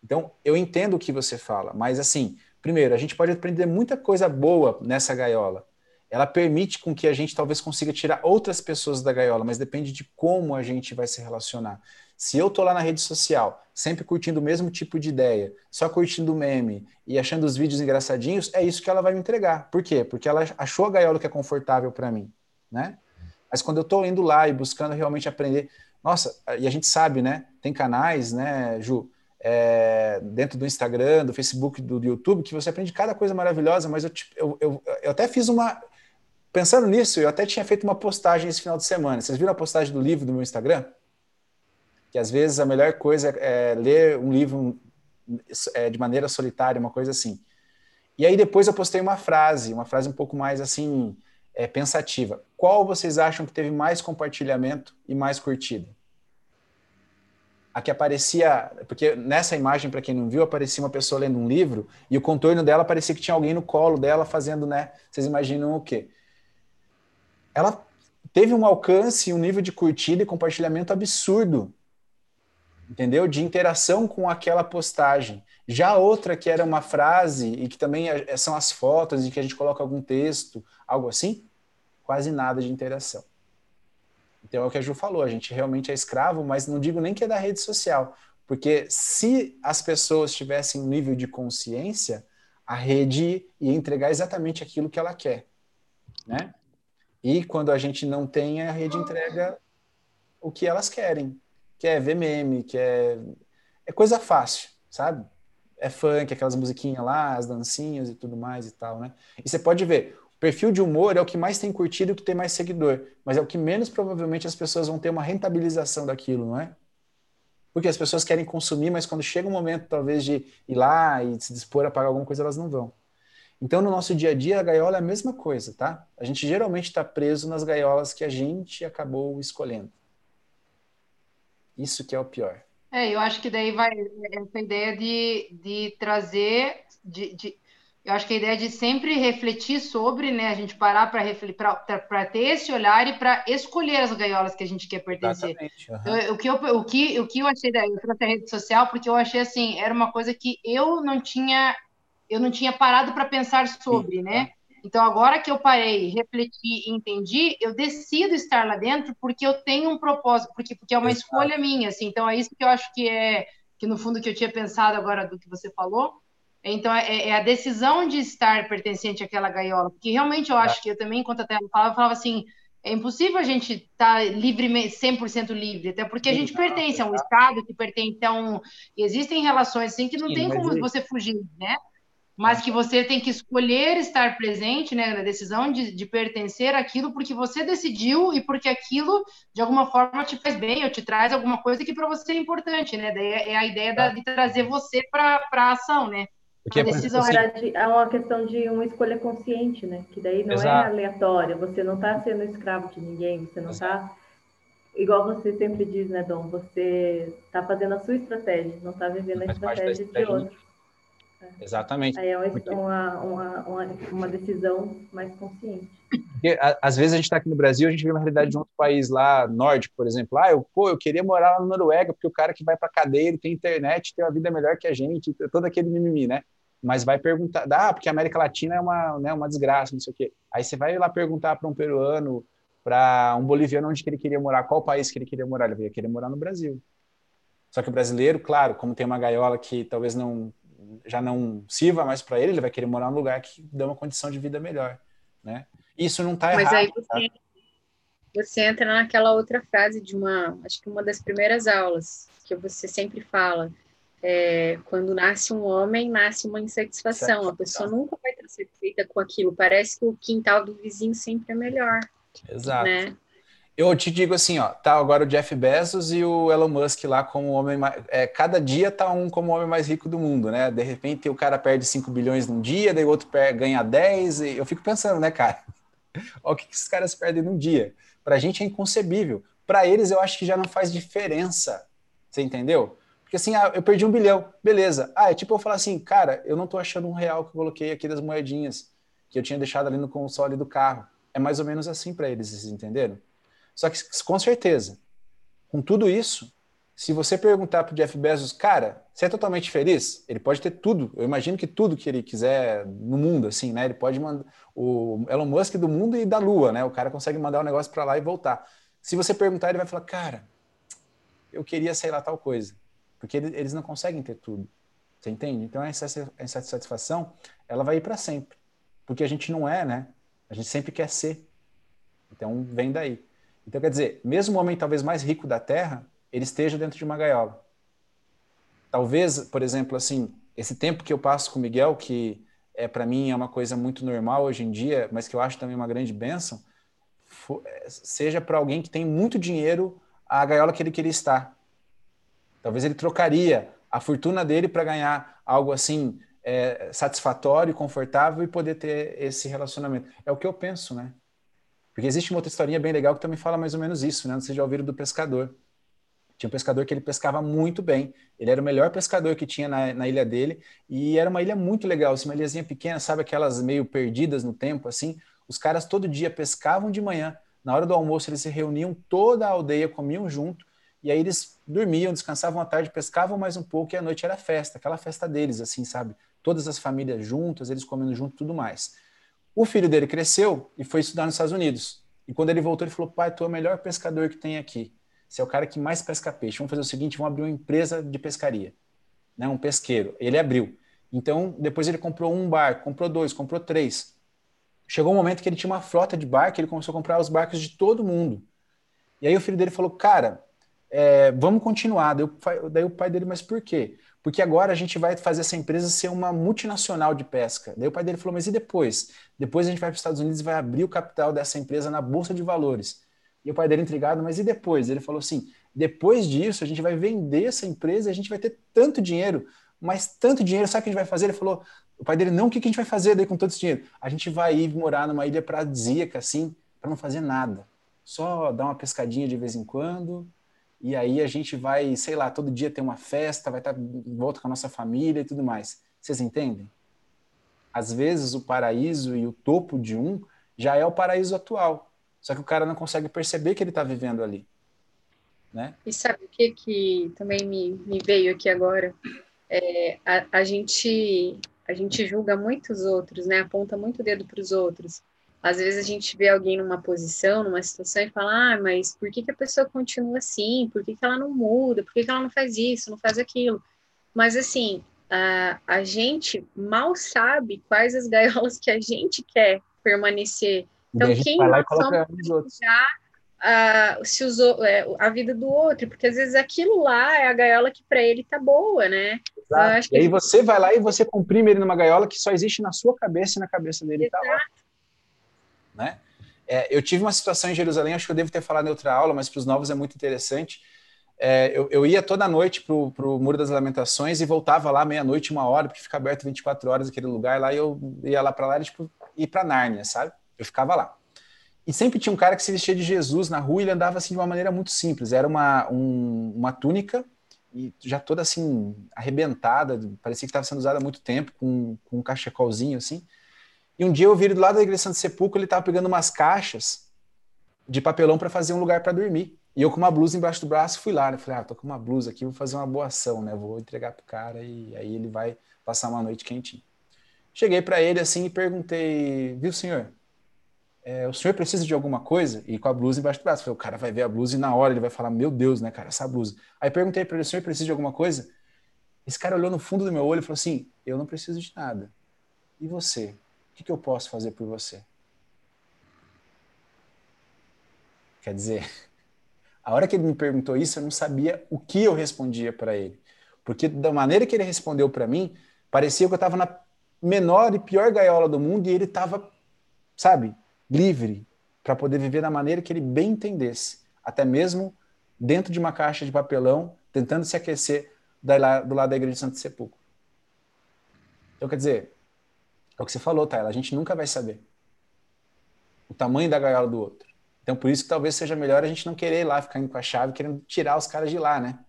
Então, eu entendo o que você fala, mas assim, primeiro, a gente pode aprender muita coisa boa nessa gaiola, ela permite com que a gente talvez consiga tirar outras pessoas da gaiola, mas depende de como a gente vai se relacionar. Se eu tô lá na rede social, sempre curtindo o mesmo tipo de ideia, só curtindo meme e achando os vídeos engraçadinhos, é isso que ela vai me entregar. Por quê? Porque ela achou a gaiola que é confortável para mim, né? Mas quando eu tô indo lá e buscando realmente aprender, nossa, e a gente sabe, né? Tem canais, né, Ju, é, dentro do Instagram, do Facebook, do, do, YouTube, que você aprende cada coisa maravilhosa, mas eu, eu, eu, eu até fiz uma, Pensando nisso, eu até tinha feito uma postagem esse final de semana. Vocês viram a postagem do livro no meu Instagram? Que às vezes a melhor coisa é ler um livro é, de maneira solitária, uma coisa assim. E aí depois eu postei uma frase, uma frase um pouco mais assim, é, pensativa. Qual vocês acham que teve mais compartilhamento e mais curtida? A que aparecia, porque nessa imagem, para quem não viu, aparecia uma pessoa lendo um livro e o contorno dela parecia que tinha alguém no colo dela fazendo, né? Vocês imaginam o quê? ela teve um alcance, um nível de curtida e compartilhamento absurdo, entendeu? De interação com aquela postagem. Já outra que era uma frase e que também é, são as fotos e que a gente coloca algum texto, algo assim, quase nada de interação. Então é o que a Ju falou, a gente realmente é escravo, mas não digo nem que é da rede social, porque se as pessoas tivessem um nível de consciência, a rede ia entregar exatamente aquilo que ela quer, né? E quando a gente não tem, a rede entrega o que elas querem, que é ver meme, que é, coisa fácil, sabe? É funk, aquelas musiquinhas lá, as dancinhas e tudo mais e tal, né? E você pode ver, perfil de humor é o que mais tem curtido e que tem mais seguidor, mas é o que menos provavelmente as pessoas vão ter uma rentabilização daquilo, não é? Porque as pessoas querem consumir, mas quando chega o um momento, talvez, de ir lá e se dispor a pagar alguma coisa, elas não vão. Então, no nosso dia a dia, a gaiola é a mesma coisa, tá? A gente geralmente está preso nas gaiolas que a gente acabou escolhendo. Isso que é o pior. É, eu acho que daí vai essa ideia de, de trazer, de, de, eu acho que a ideia de sempre refletir sobre, né? A gente parar para refletir, para ter esse olhar e para escolher as gaiolas que a gente quer pertencer. Uhum. Então, o, que eu, o, que, o que eu achei da, eu rede social, porque eu achei assim, era uma coisa que eu não tinha eu não tinha parado para pensar sobre, né? Então, agora que eu parei, refleti e entendi, eu decido estar lá dentro porque eu tenho um propósito, porque, porque é uma Exato. escolha minha, assim. Então, é isso que eu acho que é, que no fundo que eu tinha pensado agora do que você falou. Então, é, é a decisão de estar pertencente àquela gaiola, porque realmente eu acho que eu também, enquanto até falava, eu falava assim, é impossível a gente estar tá livremente, 100% livre, até porque a gente pertence a um Estado que pertence a um... Existem relações assim que não Sim, tem como é... você fugir, né? mas que você tem que escolher estar presente né, na decisão de, de pertencer àquilo porque você decidiu e porque aquilo, de alguma forma, te faz bem ou te traz alguma coisa que para você é importante, né? Daí é a ideia da, de trazer você para a ação, né? Porque a decisão assim, é uma questão de uma escolha consciente, né? Que daí não é Exato. é aleatória, você não está sendo escravo de ninguém, você não está igual você sempre diz, né, Dom? Você está fazendo a sua estratégia, não está vivendo a estratégia de outro. É. Exatamente. Aí é uma, uma, uma, uma decisão mais consciente. Porque, às vezes a gente está aqui no Brasil, a gente vê uma realidade de um outro país lá, nórdico, por exemplo. Ah, eu, pô, eu queria morar lá na Noruega, porque o cara que vai para cadeia, ele tem internet, tem uma vida melhor que a gente, todo aquele mimimi, né? Mas vai perguntar, ah, porque a América Latina é uma, né, uma desgraça, não sei o quê. Aí você vai lá perguntar para um peruano, para um boliviano onde que ele queria morar, qual país que ele queria morar. Ele ia querer morar no Brasil. Só que o brasileiro, claro, como tem uma gaiola que talvez não já não sirva mais para ele, ele vai querer morar num lugar que dê uma condição de vida melhor, né? Isso não está errado. Mas aí você, tá? você entra naquela outra frase de uma, acho que uma das primeiras aulas que você sempre fala, é, quando nasce um homem, nasce uma insatisfação. A pessoa nunca vai estar satisfeita com aquilo. Parece que o quintal do vizinho sempre é melhor. Exato. Né? Eu te digo assim, ó, tá agora o Jeff Bezos e o Elon Musk lá como o homem mais, é, cada dia tá um como o homem mais rico do mundo, né? De repente o cara perde 5 bilhões num dia, daí o outro ganha 10, e eu fico pensando, né, cara? Olha o que esses caras perdem num dia. Pra gente é inconcebível. Para eles eu acho que já não faz diferença. Você entendeu? Porque assim, ah, eu perdi um bilhão, beleza. Ah, é tipo eu falar assim, cara, eu não tô achando um real que eu coloquei aqui das moedinhas que eu tinha deixado ali no console do carro. É mais ou menos assim para eles, vocês entenderam? Só que, com certeza, com tudo isso, se você perguntar para o Jeff Bezos, cara, você é totalmente feliz? Ele pode ter tudo. Eu imagino que tudo que ele quiser no mundo, assim, né? Ele pode mandar o Elon Musk do mundo e da Lua, né? O cara consegue mandar o um negócio para lá e voltar. Se você perguntar, ele vai falar, cara, eu queria, sei lá, tal coisa. Porque eles não conseguem ter tudo. Você entende? Então, essa insatisfação, ela vai ir para sempre. Porque a gente não é, né? A gente sempre quer ser. Então, vem daí. Então, quer dizer, mesmo o homem talvez mais rico da Terra, ele esteja dentro de uma gaiola. Talvez, por exemplo, assim, esse tempo que eu passo com o Miguel, que é para mim é uma coisa muito normal hoje em dia, mas que eu acho também uma grande bênção, seja para alguém que tem muito dinheiro a gaiola que ele queria estar. Talvez ele trocaria a fortuna dele para ganhar algo assim é, satisfatório, confortável e poder ter esse relacionamento. É o que eu penso, né? Porque existe uma outra historinha bem legal que também fala mais ou menos isso, né? Vocês já ouviram do pescador. Tinha um pescador que ele pescava muito bem. Ele era o melhor pescador que tinha na, na ilha dele. E era uma ilha muito legal, assim, uma ilhazinha pequena, sabe aquelas meio perdidas no tempo, assim. Os caras todo dia pescavam de manhã. Na hora do almoço eles se reuniam, toda a aldeia comiam junto. E aí eles dormiam, descansavam à tarde, pescavam mais um pouco e à noite era festa, aquela festa deles, assim, sabe? Todas as famílias juntas, eles comendo junto tudo mais. O filho dele cresceu e foi estudar nos Estados Unidos. E quando ele voltou, ele falou: pai, tu é o melhor pescador que tem aqui. Você é o cara que mais pesca peixe. Vamos fazer o seguinte: vamos abrir uma empresa de pescaria. Né? Um pesqueiro. Ele abriu. Então, depois ele comprou um barco, comprou dois, comprou três. Chegou um momento que ele tinha uma frota de barco, ele começou a comprar os barcos de todo mundo. E aí o filho dele falou: Cara, é, vamos continuar. Daí o, daí o pai dele, mas por quê? Porque agora a gente vai fazer essa empresa ser uma multinacional de pesca. Daí o pai dele falou, mas e depois? Depois a gente vai para os Estados Unidos e vai abrir o capital dessa empresa na Bolsa de Valores. E o pai dele intrigado, mas e depois? Ele falou assim, depois disso a gente vai vender essa empresa e a gente vai ter tanto dinheiro, mas tanto dinheiro, sabe o que a gente vai fazer? Ele falou, o pai dele, não, o que a gente vai fazer daí com todo esse dinheiro? A gente vai ir morar numa ilha paradisíaca, assim, para não fazer nada. Só dar uma pescadinha de vez em quando, e aí a gente vai, sei lá, todo dia ter uma festa, vai estar em volta com a nossa família e tudo mais. Vocês entendem? Às vezes o paraíso e o topo de um já é o paraíso atual. Só que o cara não consegue perceber que ele está vivendo ali. Né? E sabe o que, que também me, me veio aqui agora? É, a, a, gente, a gente julga muitos outros, né? aponta muito o dedo para os outros. Às vezes a gente vê alguém numa posição, numa situação e fala, ah, mas por que, que a pessoa continua assim? Por que, que ela não muda? Por que, que ela não faz isso, não faz aquilo? Mas assim, a, a gente mal sabe quais as gaiolas que a gente quer permanecer. Então, quem somos já a, se usou é, a vida do outro, porque às vezes aquilo lá é a gaiola que para ele tá boa, né? e aí você vai lá e você comprime ele numa gaiola que só existe na sua cabeça e na cabeça dele. Exato. Tá né? É, eu tive uma situação em Jerusalém, acho que eu devo ter falado em outra aula, mas para os novos é muito interessante. É, eu, eu, ia toda noite para o Muro das Lamentações e voltava lá meia-noite, uma hora, porque fica aberto 24 horas aquele lugar lá, e eu ia lá para lá, e, tipo, ir para Nárnia, sabe? Eu ficava lá. E sempre tinha um cara que se vestia de Jesus na rua e ele andava assim de uma maneira muito simples. Era uma, um, uma túnica e já toda assim arrebentada, parecia que estava sendo usada há muito tempo, com, com um cachecolzinho assim. E um dia eu vi do lado da igreja Santo Sepulcro, ele estava pegando umas caixas de papelão para fazer um lugar para dormir. E eu com uma blusa embaixo do braço fui lá, né? Falei, ah, tô com uma blusa aqui, vou fazer uma boa ação, né? Vou entregar pro cara e aí ele vai passar uma noite quentinha. Cheguei para ele assim e perguntei, viu, senhor? É, o senhor precisa de alguma coisa? E com a blusa embaixo do braço. Falei, o cara vai ver a blusa e na hora ele vai falar, meu Deus, né, cara, essa blusa. Aí perguntei para ele, o senhor precisa de alguma coisa? Esse cara olhou no fundo do meu olho e falou assim, eu não preciso de nada. E você? Que, que eu posso fazer por você? Quer dizer, a hora que ele me perguntou isso, eu não sabia o que eu respondia para ele. Porque da maneira que ele respondeu para mim, parecia que eu estava na menor e pior gaiola do mundo e ele estava, sabe, livre para poder viver da maneira que ele bem entendesse, até mesmo dentro de uma caixa de papelão, tentando se aquecer do lado da igreja de Santo Sepulcro. Então, quer dizer, é o que você falou, Taylor, a gente nunca vai saber o tamanho da gaiola do outro. Então, por isso que talvez seja melhor a gente não querer ir lá ficar indo com a chave, querendo tirar os caras de lá, né?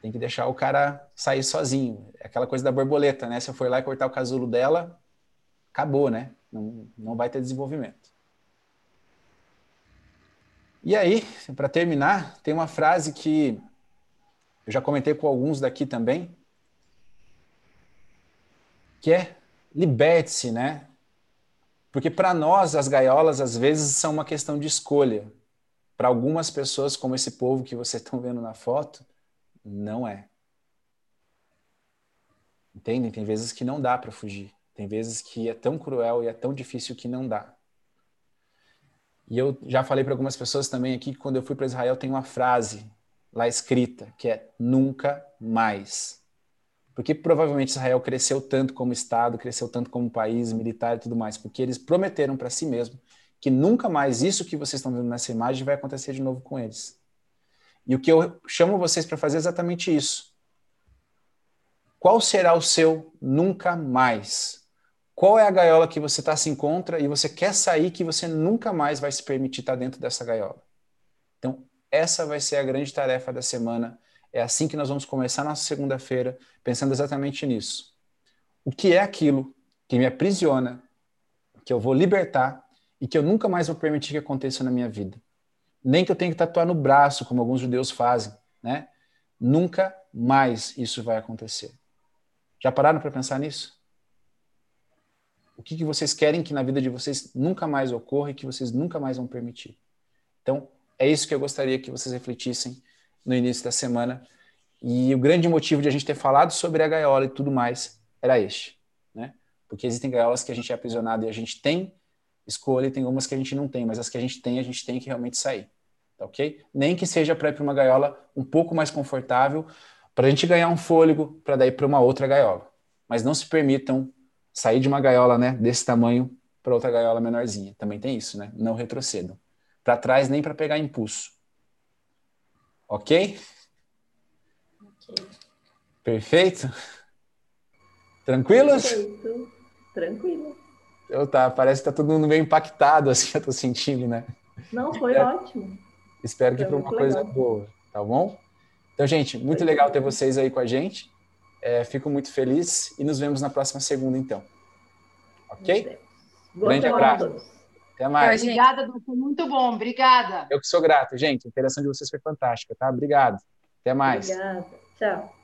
Tem que deixar o cara sair sozinho. É aquela coisa da borboleta, né? Se eu for lá e cortar o casulo dela, acabou, né? Não, não vai ter desenvolvimento. E aí, para terminar, tem uma frase que eu já comentei com alguns daqui também, que é liberte-se, né? Porque para nós as gaiolas às vezes são uma questão de escolha. Para algumas pessoas, como esse povo que vocês estão vendo na foto, não é. Entendem? Tem vezes que não dá para fugir. Tem vezes que é tão cruel e é tão difícil que não dá. E eu já falei para algumas pessoas também aqui que quando eu fui para Israel tem uma frase lá escrita que é nunca mais. Porque provavelmente Israel cresceu tanto como Estado, cresceu tanto como país militar e tudo mais, porque eles prometeram para si mesmo que nunca mais isso que vocês estão vendo nessa imagem vai acontecer de novo com eles. E o que eu chamo vocês para fazer é exatamente isso. Qual será o seu nunca mais? Qual é a gaiola que você está se encontra e você quer sair que você nunca mais vai se permitir estar tá dentro dessa gaiola? Então, essa vai ser a grande tarefa da semana. É assim que nós vamos começar nossa segunda-feira, pensando exatamente nisso. O que é aquilo que me aprisiona, que eu vou libertar e que eu nunca mais vou permitir que aconteça na minha vida? Nem que eu tenha que tatuar no braço, como alguns judeus fazem, né? Nunca mais isso vai acontecer. Já pararam para pensar nisso? O que, que vocês querem que na vida de vocês nunca mais ocorra e que vocês nunca mais vão permitir? Então, é isso que eu gostaria que vocês refletissem no início da semana. E o grande motivo de a gente ter falado sobre a gaiola e tudo mais era este, né? Porque existem gaiolas que a gente é aprisionado e a gente tem escolha e tem umas que a gente não tem, mas as que a gente tem, a gente tem que realmente sair, tá ok? Nem que seja para ir para uma gaiola um pouco mais confortável, para a gente ganhar um fôlego, para daí para uma outra gaiola. Mas não se permitam sair de uma gaiola né, desse tamanho para outra gaiola menorzinha. Também tem isso, né? Não retrocedam. Para trás nem para pegar impulso. Ok? Ok. Perfeito? Tranquilos? Perfeito. Tranquilo. Eu tá, parece que tá todo mundo meio impactado, assim, eu tô sentindo, né? Não, foi espero, ótimo. Espero que foi uma coisa legal. boa, tá bom? Então, gente, muito foi legal ter vocês aí com a gente. É, fico muito feliz e nos vemos na próxima segunda, então. Ok? Grande abraço. Até mais. Obrigada, doutor. Muito bom. Obrigada. Eu que sou grato, gente. A interação de vocês foi fantástica, tá? Obrigado. Até mais. Obrigada. Tchau.